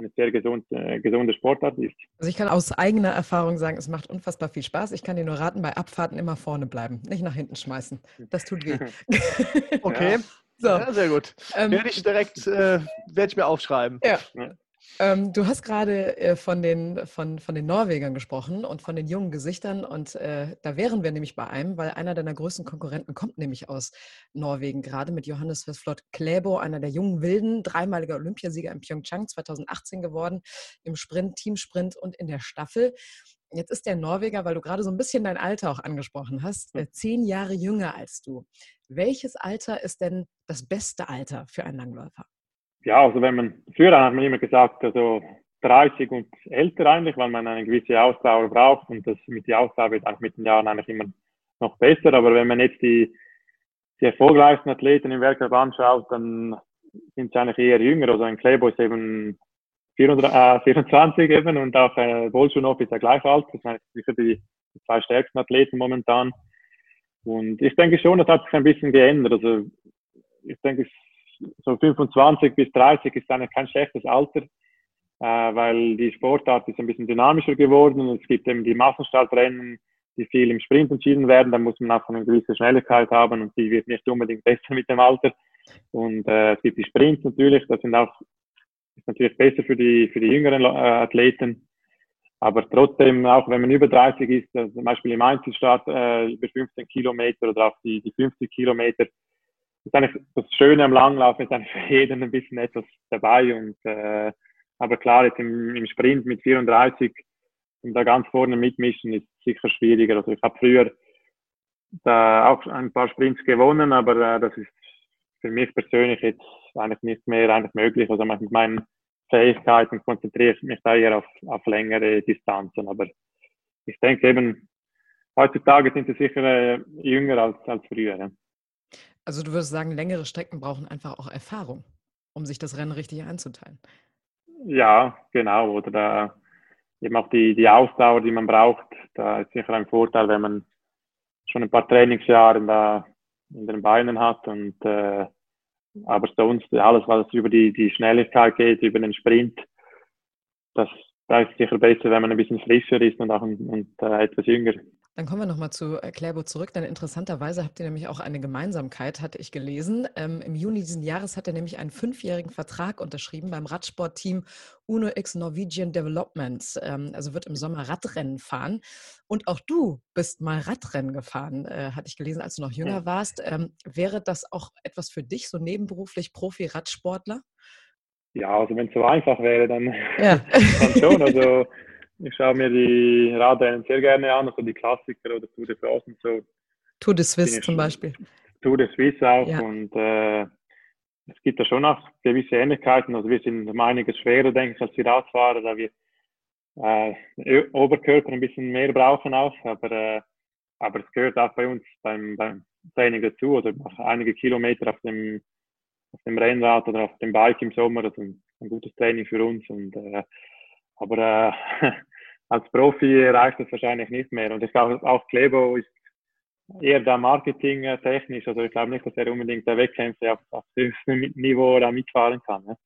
eine sehr gesund, äh, gesunde Sportart ist. Also ich kann aus eigener Erfahrung sagen, es macht unfassbar viel Spaß. Ich kann dir nur raten, bei Abfahrten immer vorne bleiben, nicht nach hinten schmeißen. Das tut weh. [laughs] okay. Ja. [laughs] So. Ja, sehr gut. Ähm, werde ich direkt, äh, werde ich mir aufschreiben. Ja. Ähm, du hast gerade äh, von, den, von, von den Norwegern gesprochen und von den jungen Gesichtern. Und äh, da wären wir nämlich bei einem, weil einer deiner größten Konkurrenten kommt nämlich aus Norwegen, gerade mit Johannes Vesflot Kläbo, einer der jungen Wilden, dreimaliger Olympiasieger in Pyeongchang 2018 geworden, im Sprint, Teamsprint und in der Staffel. Jetzt ist der Norweger, weil du gerade so ein bisschen dein Alter auch angesprochen hast, hm. äh, zehn Jahre jünger als du. Welches Alter ist denn das beste Alter für einen Langläufer? Ja, also wenn man, früher hat man immer gesagt, also 30 und älter eigentlich, weil man eine gewisse Ausdauer braucht und das mit der Ausdauer wird auch mit den Jahren eigentlich immer noch besser. Aber wenn man jetzt die, die erfolgreichsten Athleten im Weltcup anschaut, dann sind sie eigentlich eher jünger. Also ein Klebo ist eben 24 äh, eben und auch äh, Bolschunov ist ja gleich alt. Das sind sicher die, zwei stärksten Athleten momentan. Und ich denke schon, das hat sich ein bisschen geändert. Also ich denke, so 25 bis 30 ist eigentlich kein schlechtes Alter, äh, weil die Sportart ist ein bisschen dynamischer geworden. Es gibt eben die Massenstartrennen, die viel im Sprint entschieden werden. Da muss man auch eine gewisse Schnelligkeit haben und die wird nicht unbedingt [laughs] besser mit dem Alter. Und äh, es gibt die Sprints natürlich, das sind auch ist natürlich besser für die für die jüngeren äh, Athleten. Aber trotzdem, auch wenn man über 30 ist, also zum Beispiel im Einzelstart äh, über 15 Kilometer oder auch die, die 50 Kilometer, ist eigentlich das Schöne am Langlauf, ist eigentlich für jeden ein bisschen etwas dabei. Und, äh, aber klar, jetzt im, im Sprint mit 34 und da ganz vorne mitmischen ist sicher schwieriger. Also ich habe früher da auch ein paar Sprints gewonnen, aber äh, das ist für mich persönlich jetzt eigentlich nicht mehr eigentlich möglich. Also mit meinen Fähigkeiten konzentriere ich mich da eher auf, auf längere Distanzen. Aber ich denke eben, heutzutage sind sie sicher äh, jünger als, als früher. Ja. Also du würdest sagen, längere Strecken brauchen einfach auch Erfahrung, um sich das Rennen richtig einzuteilen. Ja, genau. Oder da eben auch die, die Ausdauer, die man braucht. Da ist sicher ein Vorteil, wenn man schon ein paar Trainingsjahre da in den Beinen hat. Und äh, aber sonst alles, was über die, die Schnelligkeit geht, über den Sprint, das, da ist sicher besser, wenn man ein bisschen frischer ist und auch und, äh, etwas jünger. Dann kommen wir nochmal zu Clairbo äh, zurück, denn interessanterweise habt ihr nämlich auch eine Gemeinsamkeit, hatte ich gelesen. Ähm, Im Juni diesen Jahres hat er nämlich einen fünfjährigen Vertrag unterschrieben beim Radsportteam Uno X Norwegian Development. Ähm, also wird im Sommer Radrennen fahren. Und auch du bist mal Radrennen gefahren, äh, hatte ich gelesen, als du noch jünger warst. Ähm, wäre das auch etwas für dich, so nebenberuflich Profi-Radsportler? Ja, also wenn es so einfach wäre, dann, ja. [laughs] dann schon. Also [laughs] ich schaue mir die Radrennen sehr gerne an, also die Klassiker oder Tour de France und so. Tour de Suisse zum Beispiel. Tour de Suisse auch ja. und äh, es gibt da schon auch gewisse Ähnlichkeiten. Also wir sind um einiges schwerer, denke ich, als die Radfahrer, da wir äh, Oberkörper ein bisschen mehr brauchen auch, aber, äh, aber es gehört auch bei uns beim, beim Training dazu, oder also einige Kilometer auf dem, auf dem Rennrad oder auf dem Bike im Sommer, das ist ein, ein gutes Training für uns und äh, aber äh, [laughs] als Profi reicht das wahrscheinlich nicht mehr. Und ich glaube, auch Klebo ist eher da marketingtechnisch. Also ich glaube nicht, dass er unbedingt der Wettkämpfe auf, auf höchstem Niveau da mitfahren kann. Ne?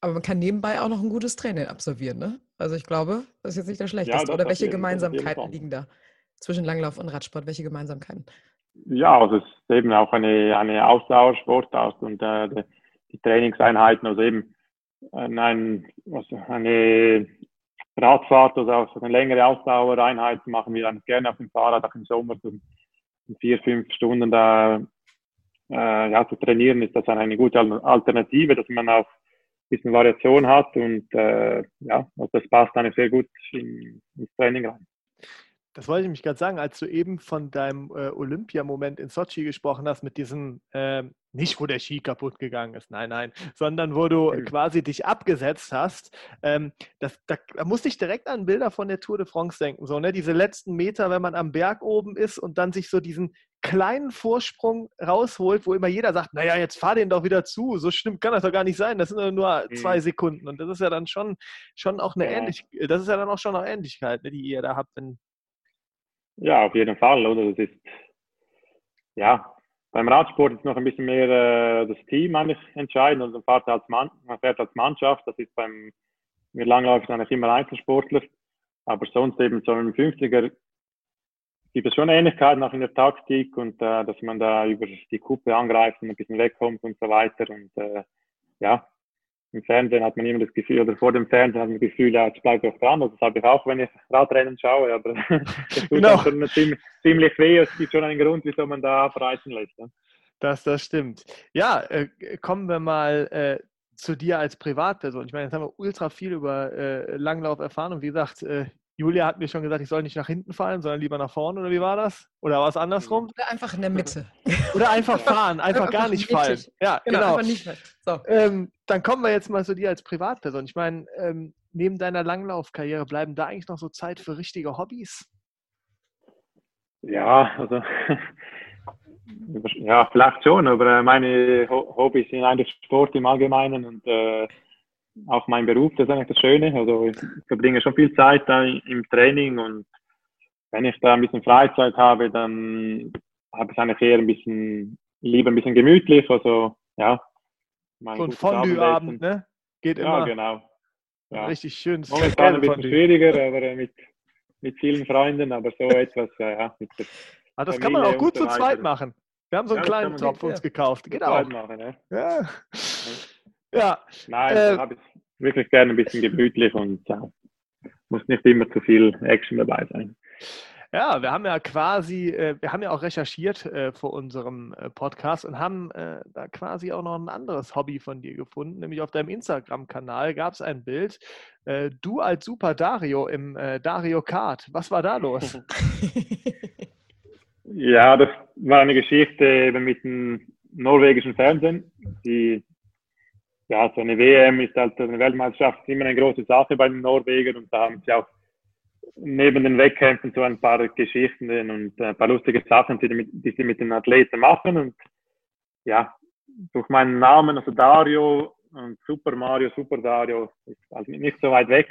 Aber man kann nebenbei auch noch ein gutes Training absolvieren, ne? Also ich glaube, das ist jetzt nicht der schlechteste. Ja, Oder welche Gemeinsamkeiten liegen da zwischen Langlauf und Radsport? Welche Gemeinsamkeiten? Ja, also es ist eben auch eine, eine Ausdauersportart und äh, die, Trainingseinheiten, also eben äh, ein, also eine Radfahrt oder auch eine längere Ausdauereinheit machen wir dann gerne auf dem Fahrrad, auch im Sommer, so vier, fünf Stunden da äh, ja, zu trainieren, ist das eine gute Alternative, dass man auch ein bisschen Variation hat und äh, ja, also das passt dann sehr gut in, ins Training rein. Das wollte ich mich gerade sagen, als du eben von deinem äh, Olympiamoment in Sochi gesprochen hast, mit diesem, äh, nicht wo der Ski kaputt gegangen ist, nein, nein, sondern wo du mhm. quasi dich abgesetzt hast. Ähm, das, da, da, musste ich direkt an Bilder von der Tour de France denken. So, ne? Diese letzten Meter, wenn man am Berg oben ist und dann sich so diesen kleinen Vorsprung rausholt, wo immer jeder sagt, naja, jetzt fahr den doch wieder zu. So stimmt kann das doch gar nicht sein. Das sind nur mhm. zwei Sekunden. Und das ist ja dann schon, schon auch eine ja. Ähnlichkeit, das ist ja dann auch schon eine Ähnlichkeit, ne, die ihr da habt, wenn, ja, auf jeden Fall, oder? Das ist, ja, beim Radsport ist noch ein bisschen mehr äh, das Team eigentlich entscheidend und man fährt als, Mann, man fährt als Mannschaft. Das ist beim mir langläufig eigentlich immer Einzelsportler. Aber sonst eben so im 50er gibt es schon Ähnlichkeiten auch in der Taktik und äh, dass man da über die Kuppe angreift und ein bisschen wegkommt und so weiter. Und äh, ja, im Fernsehen hat man immer das Gefühl, oder vor dem Fernsehen hat man das Gefühl, ja, jetzt bleibt auch dran. Also das habe ich auch, wenn ich Radrennen schaue, aber [laughs] das tut genau. schon ziemlich, ziemlich weh. Es gibt schon einen Grund, wieso man da abreißen lässt. Ne? Das, das stimmt. Ja, äh, kommen wir mal äh, zu dir als Privatperson. Ich meine, jetzt haben wir ultra viel über äh, Langlauf erfahren und wie gesagt, äh, Julia hat mir schon gesagt, ich soll nicht nach hinten fallen, sondern lieber nach vorne, oder wie war das? Oder war es andersrum? Oder einfach in der Mitte. [laughs] Oder einfach fahren, einfach, einfach gar nicht fallen. Ja, genau. genau. Einfach nicht so. ähm, dann kommen wir jetzt mal zu dir als Privatperson. Ich meine, ähm, neben deiner Langlaufkarriere bleiben da eigentlich noch so Zeit für richtige Hobbys? Ja, also [laughs] ja, vielleicht schon, aber meine Hobbys sind eigentlich Sport im Allgemeinen und äh, auch mein Beruf, das ist eigentlich das Schöne. Also ich verbringe schon viel Zeit da im Training und wenn ich da ein bisschen Freizeit habe, dann habe ich eigentlich eher ein bisschen, lieber ein bisschen gemütlich. Also ja. So ein Fondue-Abend, ne? Geht immer. Ja, genau. Ja. Richtig schön. Momentan ein bisschen schwieriger, aber mit, mit vielen Freunden, aber so etwas, ja. Mit ah, das Familie kann man auch gut zu zweit machen. Wir haben so einen ja, kleinen Topf uns gekauft. Geht auch. Machen, ja. ja. Ja. Nein, äh, habe ich wirklich gerne ein bisschen gemütlich und ja, muss nicht immer zu viel Action dabei sein. Ja, wir haben ja quasi, äh, wir haben ja auch recherchiert äh, vor unserem äh, Podcast und haben äh, da quasi auch noch ein anderes Hobby von dir gefunden, nämlich auf deinem Instagram-Kanal gab es ein Bild, äh, du als Super Dario im äh, Dario Kart. Was war da los? [laughs] ja, das war eine Geschichte mit dem norwegischen Fernsehen. Die ja, so eine WM ist halt eine Weltmeisterschaft immer eine große Sache bei den Norwegern und da haben sie auch neben den Wettkämpfen so ein paar Geschichten und ein paar lustige Sachen, die, die sie mit den Athleten machen und ja, durch meinen Namen, also Dario und Super Mario, Super Dario, ist halt nicht so weit weg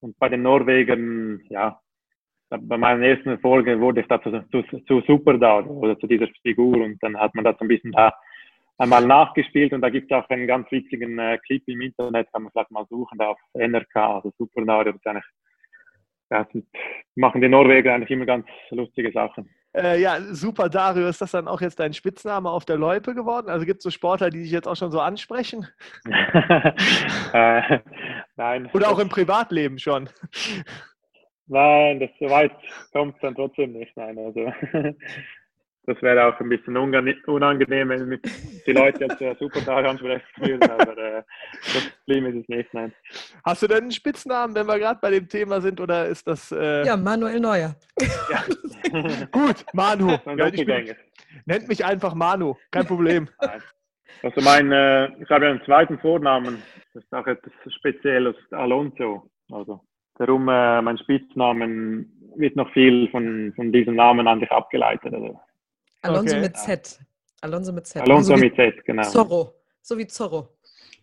und bei den Norwegern, ja, bei meinen ersten Folgen wurde ich da zu, zu, zu Super Dario oder zu dieser Figur und dann hat man das ein bisschen da einmal nachgespielt und da gibt es auch einen ganz witzigen äh, Clip im Internet, kann man vielleicht mal suchen, da auf NRK, also Super Mario, das ist eigentlich ja, machen die Norweger eigentlich immer ganz lustige Sachen. Äh, ja, super, Dario. Ist das dann auch jetzt dein Spitzname auf der Loipe geworden? Also gibt es so Sportler, die dich jetzt auch schon so ansprechen? [laughs] äh, nein. Oder auch im Privatleben schon? Nein, das so weit kommt dann trotzdem nicht. Nein, also das wäre auch ein bisschen unangenehm, wenn mich die Leute jetzt äh, super Tag ansprechen würden, aber äh, das Problem ist es nicht, nein. Hast du denn einen Spitznamen, wenn wir gerade bei dem Thema sind, oder ist das... Äh... Ja, Manuel Neuer. Ja. Gut, Manu. Ja, bin, nennt mich einfach Manu, kein Problem. [laughs] Also mein, äh, ich habe ja einen zweiten Vornamen, das ist auch etwas Spezielles, Alonso. Also darum äh, mein Spitznamen wird noch viel von, von diesem Namen an dich abgeleitet. Also. Alonso okay. mit Z. Alonso mit Z. Alonso also mit Z, genau. Zorro. So wie Zorro.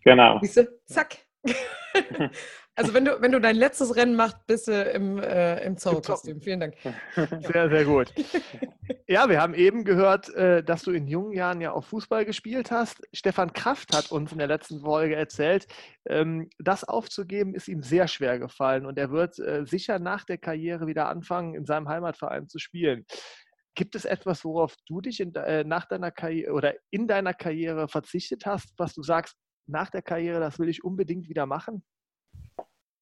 Genau. Siehst du? Zack. [laughs] also wenn du, wenn du dein letztes Rennen machst, bist du im, äh, im Zorro-Kostüm. Vielen Dank. Sehr, sehr gut. [laughs] Ja, wir haben eben gehört, äh, dass du in jungen Jahren ja auch Fußball gespielt hast. Stefan Kraft hat uns in der letzten Folge erzählt, ähm, das aufzugeben ist ihm sehr schwer gefallen und er wird äh, sicher nach der Karriere wieder anfangen, in seinem Heimatverein zu spielen. Gibt es etwas, worauf du dich in, äh, nach deiner Karriere oder in deiner Karriere verzichtet hast, was du sagst, nach der Karriere, das will ich unbedingt wieder machen?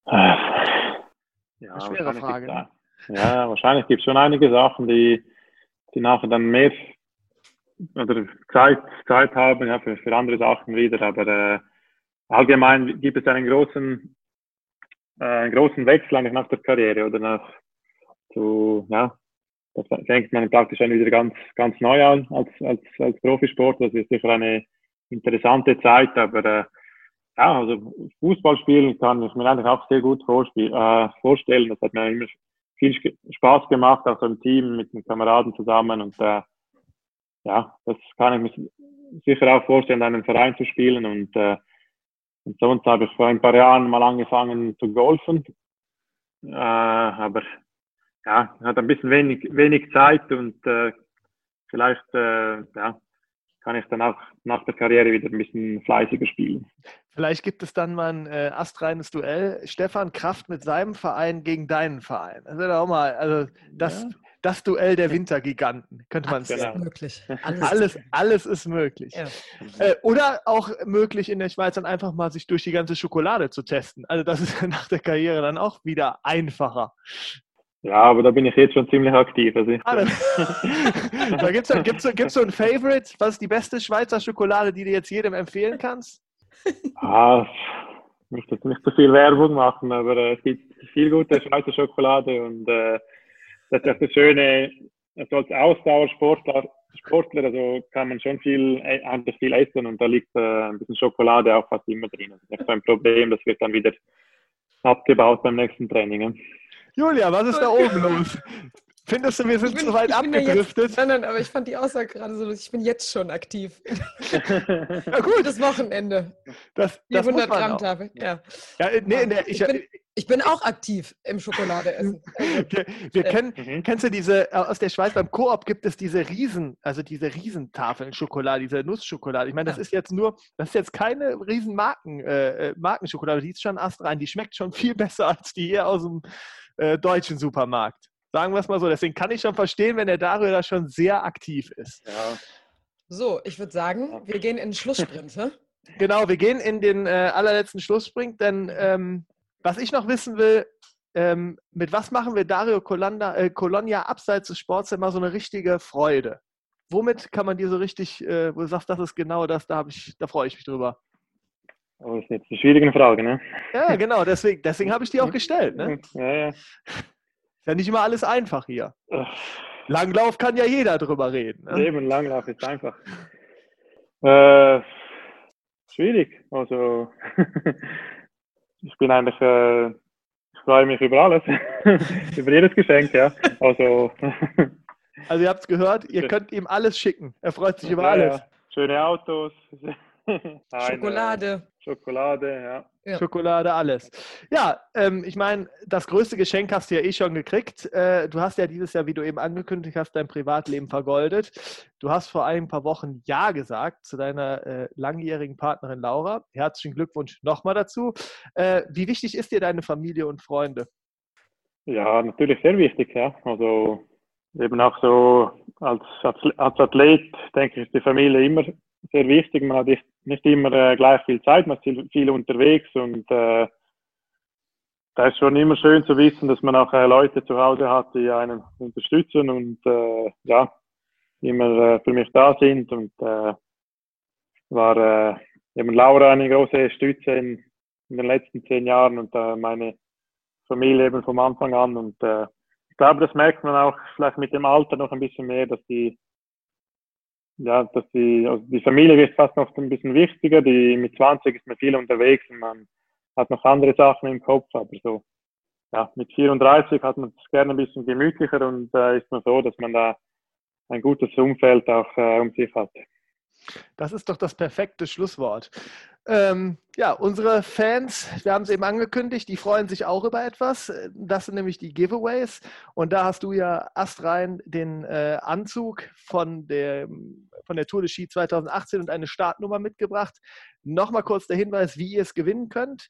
Ja, Eine schwere Frage. Ne? Ja, wahrscheinlich gibt es schon einige Sachen, die, die nachher dann mehr oder Zeit, Zeit haben ja, für, für andere Sachen wieder. Aber äh, allgemein gibt es einen großen, äh, einen großen Wechsel eigentlich nach der Karriere oder nach zu, ja, das fängt man praktisch dann wieder ganz, ganz neu an als, als, als Profisport. Das ist sicher eine interessante Zeit, aber äh, ja, also Fußballspielen kann ich mir eigentlich auch sehr gut äh, vorstellen. Das hat mir immer viel Spaß gemacht, auch so im Team mit den Kameraden zusammen und äh, ja, das kann ich mir sicher auch vorstellen, einen Verein zu spielen und, äh, und sonst habe ich vor ein paar Jahren mal angefangen zu golfen, äh, aber ja, hat ein bisschen wenig, wenig Zeit und äh, vielleicht äh, ja, kann ich dann auch nach der Karriere wieder ein bisschen fleißiger spielen. Vielleicht gibt es dann mal ein äh, astreines Duell. Stefan Kraft mit seinem Verein gegen deinen Verein. Das wäre auch mal, also das, ja. das Duell der Wintergiganten, könnte man sagen. Alles möglich. Alles, alles, alles ist möglich. Ja. Äh, oder auch möglich in der Schweiz dann einfach mal sich durch die ganze Schokolade zu testen. Also das ist [laughs] nach der Karriere dann auch wieder einfacher. Ja, aber da bin ich jetzt schon ziemlich aktiv. Also ah, [laughs] da gibt es gibt's, gibt's so ein Favorite? Was ist die beste Schweizer Schokolade, die du jetzt jedem empfehlen kannst? Ah, ich möchte jetzt nicht so viel Werbung machen, aber äh, es gibt viel gute Schweizer Schokolade und äh, das ist auch das Schöne, also als Ausdauersportler Sportler, also kann man schon viel, einfach viel essen und da liegt äh, ein bisschen Schokolade auch fast immer drin. Das ist nicht so ein Problem, das wird dann wieder abgebaut beim nächsten Training. Julia, was ist da oben los? Findest du, wir sind bin, zu weit abgedriftet? Jetzt, nein, nein, aber ich fand die Aussage gerade so lustig. Ich bin jetzt schon aktiv. [laughs] ja, gut. Das Wochenende. Das, die 100 Gramm Tafel. Ja. ja nee, nee, ich, ich, bin, ich, bin, auch aktiv im Schokoladeessen. wir, wir kennen, mhm. kennst du diese, äh, aus der Schweiz beim Koop gibt es diese Riesen, also diese Riesentafeln Schokolade, diese Nussschokolade. Ich meine, das ja. ist jetzt nur, das ist jetzt keine riesen Marken, äh, äh Markenschokolade, die ist schon astrein, die schmeckt schon viel besser als die hier aus dem äh, deutschen Supermarkt. Sagen wir es mal so. Deswegen kann ich schon verstehen, wenn der Dario da schon sehr aktiv ist. Ja. So, ich würde sagen, wir gehen in den Schlusssprint. Ne? Genau, wir gehen in den äh, allerletzten Schlusssprint, denn ähm, was ich noch wissen will, ähm, mit was machen wir Dario Colanda, äh, Colonia abseits des Sports immer so eine richtige Freude? Womit kann man dir so richtig, äh, wo du sagst, das ist genau das, da, ich, da freue ich mich drüber? Oh, das ist jetzt eine schwierige Frage, ne? Ja, genau, deswegen, deswegen habe ich die auch gestellt, ne? Ja, ja. Ist ja nicht immer alles einfach hier. Langlauf kann ja jeder drüber reden. Ne? Eben, Langlauf ist einfach. Äh, schwierig. Also, [laughs] ich bin eigentlich, äh, ich freue mich über alles. [laughs] über jedes Geschenk, ja. Also, also ihr habt es gehört, ihr könnt ihm alles schicken. Er freut sich über ja, alles. Ja. Schöne Autos. [laughs] Schokolade. Schokolade, ja. ja. Schokolade, alles. Ja, ähm, ich meine, das größte Geschenk hast du ja eh schon gekriegt. Äh, du hast ja dieses Jahr, wie du eben angekündigt hast, dein Privatleben vergoldet. Du hast vor ein paar Wochen Ja gesagt zu deiner äh, langjährigen Partnerin Laura. Herzlichen Glückwunsch nochmal dazu. Äh, wie wichtig ist dir deine Familie und Freunde? Ja, natürlich sehr wichtig, ja. Also eben auch so als, als Athlet, denke ich, ist die Familie immer sehr wichtig. Man hat nicht immer äh, gleich viel Zeit, man ist viel, viel unterwegs und äh, da ist schon immer schön zu wissen, dass man auch äh, Leute zu Hause hat, die einen unterstützen und äh, ja, immer äh, für mich da sind und äh, war äh, eben Laura eine große Stütze in, in den letzten zehn Jahren und äh, meine Familie eben vom Anfang an und äh, ich glaube, das merkt man auch vielleicht mit dem Alter noch ein bisschen mehr, dass die ja, dass die, also die Familie wird fast noch ein bisschen wichtiger. Die mit 20 ist man viel unterwegs und man hat noch andere Sachen im Kopf, aber so, ja, mit 34 hat man es gerne ein bisschen gemütlicher und äh, ist man so, dass man da ein gutes Umfeld auch äh, um sich hat. Das ist doch das perfekte Schlusswort. Ähm, ja, unsere Fans, wir haben es eben angekündigt, die freuen sich auch über etwas. Das sind nämlich die Giveaways. Und da hast du ja astrein den äh, Anzug von der, von der Tour de Ski 2018 und eine Startnummer mitgebracht. Nochmal kurz der Hinweis, wie ihr es gewinnen könnt.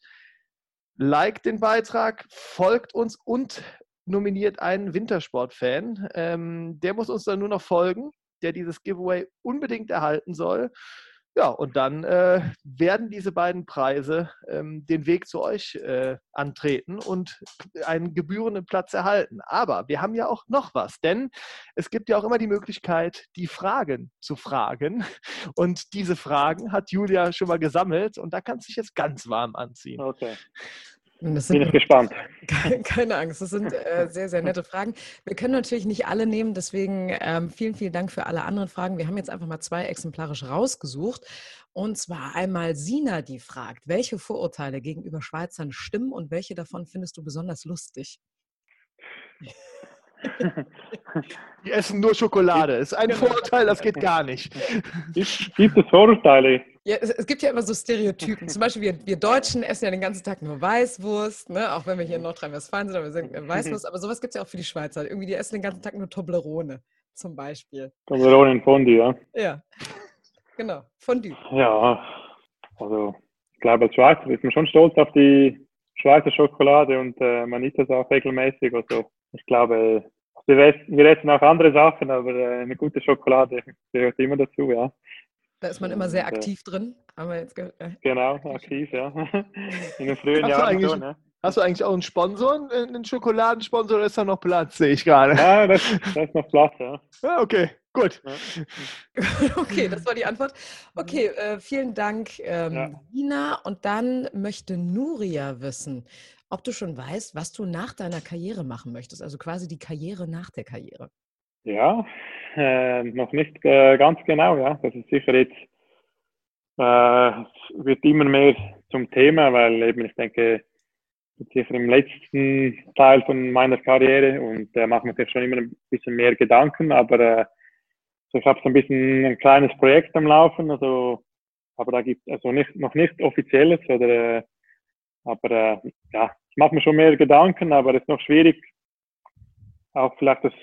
Liked den Beitrag, folgt uns und nominiert einen Wintersport-Fan. Ähm, der muss uns dann nur noch folgen der dieses Giveaway unbedingt erhalten soll. Ja, und dann äh, werden diese beiden Preise ähm, den Weg zu euch äh, antreten und einen gebührenden Platz erhalten. Aber wir haben ja auch noch was, denn es gibt ja auch immer die Möglichkeit, die Fragen zu fragen. [laughs] Und diese Fragen hat Julia schon mal gesammelt und da kannst du dich jetzt ganz warm anziehen. Okay. Bin ich [laughs] gespannt. Keine Angst, das sind äh, sehr, sehr nette Fragen. Wir können natürlich nicht alle nehmen, deswegen ähm, vielen, vielen Dank für alle anderen Fragen. Wir haben jetzt einfach mal zwei exemplarisch rausgesucht. Und zwar einmal Sina, die fragt, welche Vorurteile gegenüber Schweizern stimmen und welche davon findest du besonders lustig? [laughs] Die essen nur Schokolade. Ist ein genau. Vorurteil, das geht gar nicht. Gibt es Vorurteile? Ja, es, es, gibt ja immer so Stereotypen. Zum Beispiel, wir, wir, Deutschen essen ja den ganzen Tag nur Weißwurst, ne? auch wenn wir hier in Nordrhein-Westfalen sind, aber wir sind Weißwurst. Aber sowas gibt es ja auch für die Schweizer. Irgendwie, die essen den ganzen Tag nur Toblerone, zum Beispiel. Toblerone in Fondue, ja. Ja, genau, Fondue. Ja, also ich glaube, als Schweizer ist man schon stolz auf die Schweizer Schokolade und äh, man isst das auch regelmäßig. Also ich glaube, wir essen, auch andere Sachen, aber äh, eine gute Schokolade gehört immer dazu, ja. Da ist man immer sehr aktiv drin, haben wir jetzt gehört. Genau, [laughs] aktiv, ja. In den frühen hast Jahren schon, ja. Hast du eigentlich auch einen Sponsor, einen Schokoladensponsor, oder ist da noch Platz, sehe ich gerade? Ja, da ist noch Platz, ja. ja okay, gut. Ja. [laughs] okay, das war die Antwort. Okay, äh, vielen Dank, ähm, ja. Nina. Und dann möchte Nuria wissen, ob du schon weißt, was du nach deiner Karriere machen möchtest, also quasi die Karriere nach der Karriere. Ja, äh, noch nicht äh, ganz genau, ja. Das ist sicher jetzt, äh, wird immer mehr zum Thema, weil eben ich denke, sicher im letzten Teil von meiner Karriere und da macht man sich schon immer ein bisschen mehr Gedanken, aber äh, ich habe so ein bisschen ein kleines Projekt am Laufen, also aber da gibt es also nicht, noch nicht offizielles oder äh, aber äh, ja, ich mache mir schon mehr Gedanken, aber es ist noch schwierig, auch vielleicht das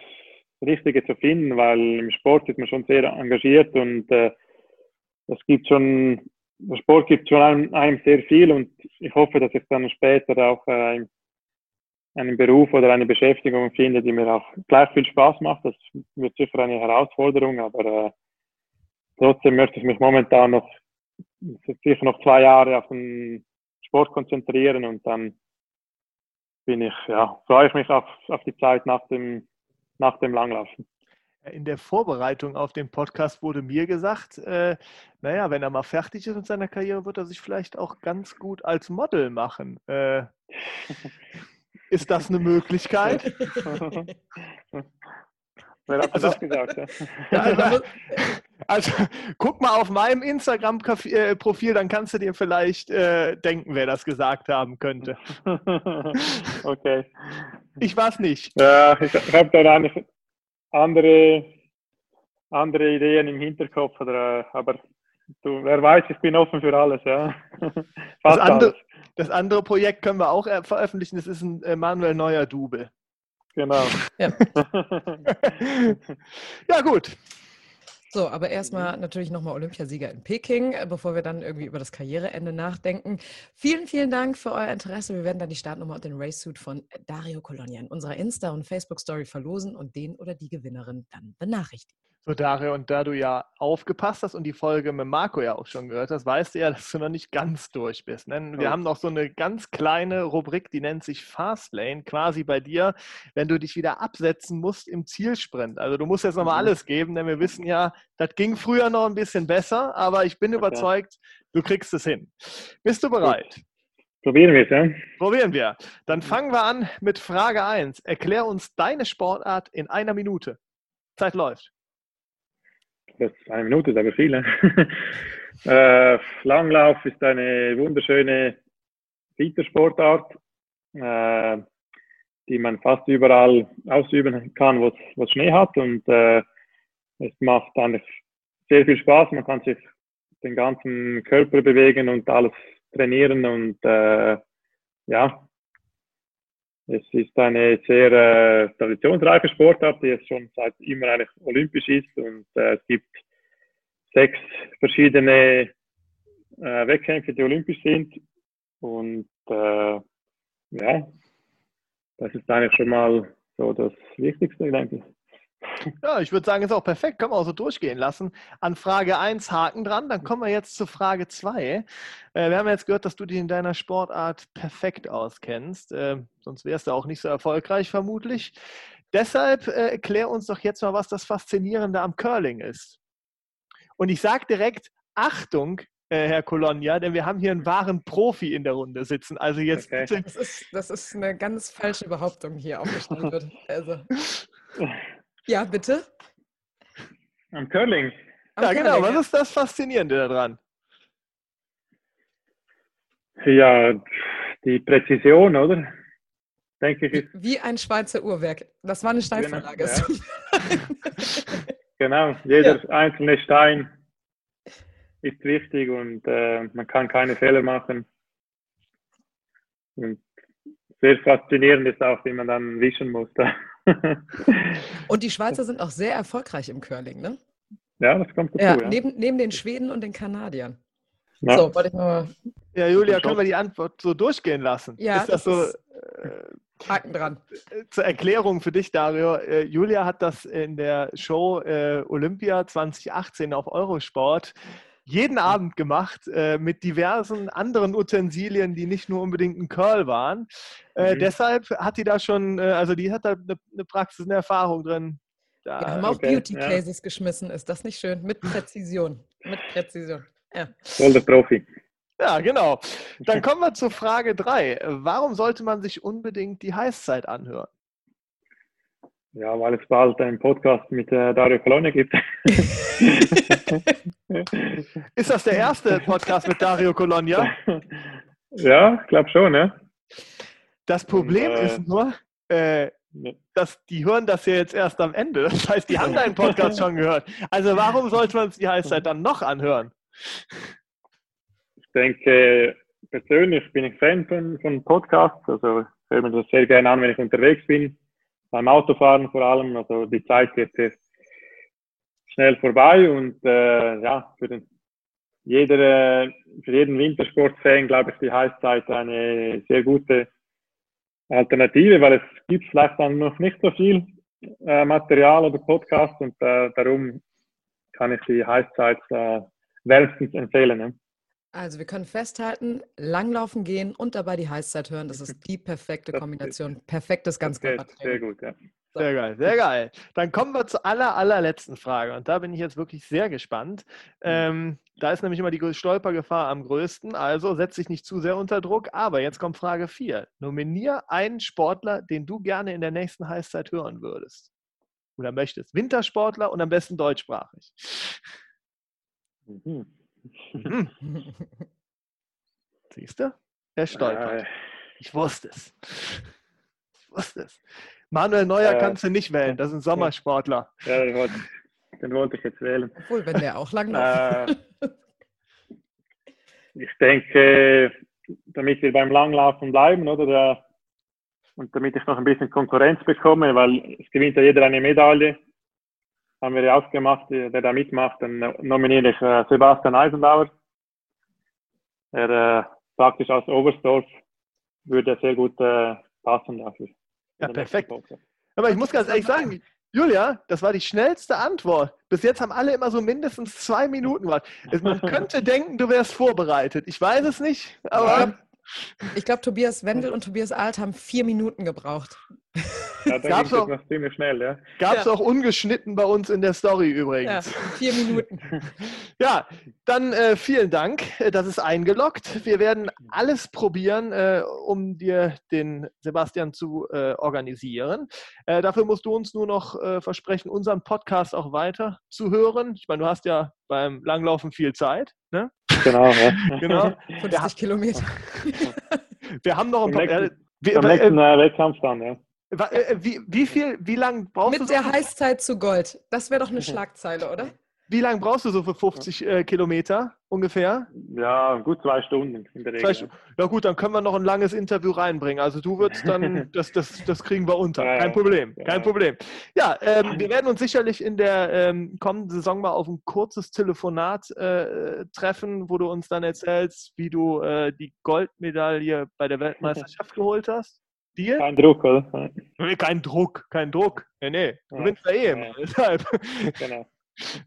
Richtige zu finden, weil im Sport ist man schon sehr engagiert und äh, es gibt schon, der Sport gibt schon einem, einem, sehr viel und ich hoffe, dass ich dann später auch äh, einen Beruf oder eine Beschäftigung finde, die mir auch gleich viel Spaß macht. Das wird sicher eine Herausforderung, aber äh, trotzdem möchte ich mich momentan noch sicher noch zwei Jahre auf den Sport konzentrieren und dann bin ich, ja, freue ich mich auf, auf die Zeit nach dem, nach dem Langlaufen. In der Vorbereitung auf den Podcast wurde mir gesagt, äh, naja, wenn er mal fertig ist mit seiner Karriere, wird er sich vielleicht auch ganz gut als Model machen. Äh, [laughs] ist das eine Möglichkeit? [laughs] Wer hat also, das gesagt? [laughs] Ja, also, also, guck mal auf meinem Instagram-Profil, dann kannst du dir vielleicht äh, denken, wer das gesagt haben könnte. [laughs] okay. Ich weiß nicht. Ja, ich, ich habe da eigentlich andere, andere Ideen im Hinterkopf, oder, äh, aber du, wer weiß, ich bin offen für alles. Ja. [laughs] Das andere, alles. das, andere, Projekt können wir auch äh, veröffentlichen, das ist ein äh, Manuel Neuer Double. Genau. [laughs] Ja, [laughs] ja gut. So, aber erstmal natürlich nochmal Olympiasieger in Peking, äh, bevor wir dann irgendwie über das Karriereende nachdenken. Vielen, vielen Dank für euer Interesse. Wir werden dann die Startnummer und den Racesuit von Dario Colonia in unserer Insta- und Facebook-Story verlosen und den oder die Gewinnerin dann benachrichtigen. So, Dario, und da du ja aufgepasst hast und die Folge mit Marco ja auch schon gehört hast, weißt du ja, [laughs] dass du noch nicht ganz durch bist. Ne? Wir oh. haben noch so eine ganz kleine Rubrik, die nennt sich Fastlane, quasi bei dir, wenn du dich wieder absetzen musst im Zielsprint. Also du musst jetzt nochmal mhm. alles geben, denn wir wissen ja, das ging früher noch ein bisschen besser, aber ich bin okay. überzeugt, du kriegst es hin. Bist du bereit? Gut. Probieren wir es, ja? Probieren wir. Dann fangen wir an mit Frage 1. Erklär uns deine Sportart in einer Minute. Zeit läuft das ist eine Minute, ist aber viel. Äh, Langlauf ist eine wunderschöne Wintersportart, äh, die man fast überall ausüben kann, wo es Schnee hat. Und äh, es macht eigentlich sehr viel Spaß. Man kann sich den ganzen Körper bewegen und alles trainieren. Und äh, ja, es ist eine sehr äh, traditionsreiche Sportart, die es schon seit immer eigentlich olympisch ist und äh, es gibt sechs verschiedene äh, Wettkämpfe, die olympisch sind und äh, ja, das ist eigentlich schon mal so das Wichtigste, denke ich. Ja, ich würde sagen, ist auch perfekt. Können wir auch so durchgehen lassen. An Frage 1 Haken dran. Dann kommen wir jetzt zu Frage 2. Äh, wir haben jetzt gehört, dass du dich in deiner Sportart perfekt auskennst. Äh, sonst wärst du auch nicht so erfolgreich, vermutlich. Deshalb äh, erklär uns doch jetzt mal, was das Faszinierende am Curling ist. Und ich sage direkt, Achtung, Herr Colonia, denn wir haben hier einen wahren Profi in der Runde sitzen. Also jetzt okay. Das ist, das ist eine ganz falsche Behauptung hier aufgestellt wird. [laughs] Also. [laughs] Ja, bitte? Am Curling. Am ja, genau. Curling, genau. Was ist das Faszinierende daran? Ja, die Präzision, oder? Denke ich. Wie ein Schweizer Uhrwerk. Das war eine Steinvorlage. Genau, ja. [laughs] genau. jeder ja. einzelne Stein ist wichtig und äh, man kann keine Fehler machen. Und sehr faszinierend ist auch, wie man dann wischen muss. [laughs] und die Schweizer sind auch sehr erfolgreich im Curling, ne? Ja, das kommt dazu. Ja, ja. Neben, neben den Schweden und den Kanadiern. Ja. So, wollte ich mal. Ja, Julia, können wir die Antwort so durchgehen lassen? Ja. Ist das, das so. Ist, äh, Haken dran. Zur Erklärung für dich, Dario. Äh, Julia hat das in der Show äh, Olympia 2018 auf Eurosport jeden Abend gemacht äh, mit diversen anderen Utensilien, die nicht nur unbedingt ein Curl waren. Äh, mhm. Deshalb hat die da schon, äh, also die hat da eine, eine Praxis, eine Erfahrung drin. Da, Wir haben auch okay, Beauty Cases ja. geschmissen, ist das nicht schön? Mit Präzision. Mit Präzision. Ja. Voll der Profi. Ja, genau. Dann [laughs] kommen wir zur Frage 3. Warum sollte man sich unbedingt die Heißzeit anhören? Ja, weil es bald einen Podcast mit äh, Dario Colonia gibt. [laughs] Ist das der erste Podcast mit Dario Colonia? Ja, ich glaube schon, ja. Das Problem Und, äh, ist nur, äh, dass die hören das ja jetzt erst am Ende. Das heißt, die haben deinen Podcast schon gehört. Also warum sollte man sich die Heißzeit dann noch anhören? Ich denke, persönlich bin ich Fan von, von Podcasts. Also ich höre mir das sehr gerne an, wenn ich unterwegs bin beim Autofahren vor allem. Also die Zeit geht sehr schnell vorbei und äh, ja, für, den, jeder, für jeden Wintersportfan glaube ich die Heißzeit eine sehr gute Alternative, weil es gibt vielleicht dann noch nicht so viel äh, Material oder Podcast und äh, darum kann ich die Heißzeit äh, wärmstens empfehlen. Ne? Also wir können festhalten, langlaufen gehen und dabei die Heißzeit hören. Das ist [laughs] die perfekte Kombination. Perfektes Ganzkörpertraining. Sehr gut, ja. So. Sehr geil, sehr geil. Dann kommen wir zur aller, allerletzten Frage. Und da bin ich jetzt wirklich sehr gespannt. Mhm. Ähm, da ist nämlich immer die Stolpergefahr am größten. Also setze dich nicht zu sehr unter Druck. Aber jetzt kommt Frage 4. Nominier einen Sportler, den du gerne in der nächsten Heißzeit hören würdest. Oder möchtest. Wintersportler und am besten deutschsprachig. Mhm. Hm. [laughs] Siehst du? Er stolpert. Äh. Ich wusste es. Ich wusste es. Manuel Neuer äh, kannst du nicht wählen, das ist ein Sommersportler. Ja, den wollte, den wollte ich jetzt wählen. Obwohl, wenn der auch lang läuft. Äh, [laughs] ich denke, damit wir beim Langlaufen bleiben, oder? Der, und damit ich noch ein bisschen Konkurrenz bekomme, weil es gewinnt ja jeder eine Medaille haben wir ja ausgemacht, der da mitmacht, dann nominiere ich äh, Sebastian Eisenbauer. Er äh, praktisch aus Oberstdorf würde sehr gut äh, passen dafür. Ja, perfekt. Aber ich muss ganz ehrlich sagen, Julia, das war die schnellste Antwort. Bis jetzt haben alle immer so mindestens zwei Minuten gewartet. Man könnte denken, du wärst vorbereitet. Ich weiß es nicht, aber. Ich glaube, Tobias Wendel und Tobias Alt haben vier Minuten gebraucht. Ja, da [laughs] gab's auch, noch ziemlich schnell, ja. Gab es ja. auch ungeschnitten bei uns in der Story übrigens. Ja, vier Minuten. [laughs] ja, dann äh, vielen Dank. Das ist eingeloggt. Wir werden alles probieren, äh, um dir den Sebastian zu äh, organisieren. Äh, dafür musst du uns nur noch äh, versprechen, unseren Podcast auch weiter zu hören. Ich meine, du hast ja beim Langlaufen viel Zeit. Ne? Genau, ja. [laughs] genau. 50 Kilometer. Wir haben noch ein paar. Nächsten, wir, am nächsten äh, Wettkampf dann, ja. Äh, wie, wie viel, wie lang brauchst Mit du? Mit der Heißzeit zu Gold. Das wäre doch eine Schlagzeile, oder? Wie lange brauchst du so für 50 äh, Kilometer ungefähr? Ja, gut zwei Stunden in der Regel. Ja gut, dann können wir noch ein langes Interview reinbringen. Also du würdest dann, [laughs] das, das, das kriegen wir unter. Kein Problem, kein Problem. Ja, ähm, wir werden uns sicherlich in der ähm, kommenden Saison mal auf ein kurzes Telefonat äh, treffen, wo du uns dann erzählst, wie du äh, die Goldmedaille bei der [laughs] Weltmeisterschaft geholt hast. Dir? Kein Druck, oder? Kein Druck, kein Druck. Nee, nee. Du ja. willst ja eh immer. Deshalb. [laughs] Genau.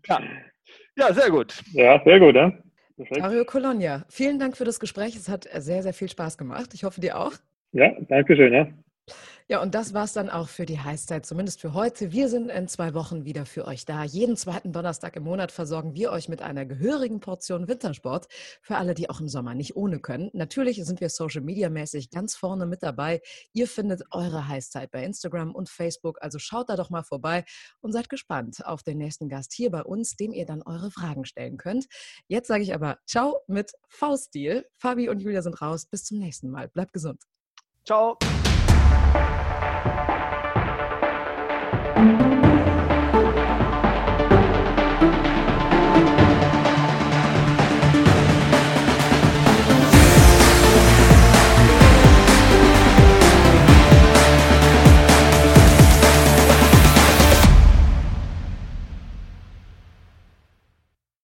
Ja. ja, sehr gut. Ja, sehr gut, ja. Mario Colonia, vielen Dank für das Gespräch. Es hat sehr, sehr viel Spaß gemacht. Ich hoffe, dir auch. Ja, danke schön. Ja. Ja, und das war es dann auch für die Heißzeit, zumindest für heute. Wir sind in zwei Wochen wieder für euch da. Jeden zweiten Donnerstag im Monat versorgen wir euch mit einer gehörigen Portion Wintersport für alle, die auch im Sommer nicht ohne können. Natürlich sind wir Social Media mäßig ganz vorne mit dabei. Ihr findet eure Heißzeit bei Instagram und Facebook, also schaut da doch mal vorbei und seid gespannt auf den nächsten Gast hier bei uns, dem ihr dann eure Fragen stellen könnt. Jetzt sage ich aber Ciao mit V-Stil. Fabi und Julia sind raus. Bis zum nächsten Mal. Bleibt gesund. Ciao. thank you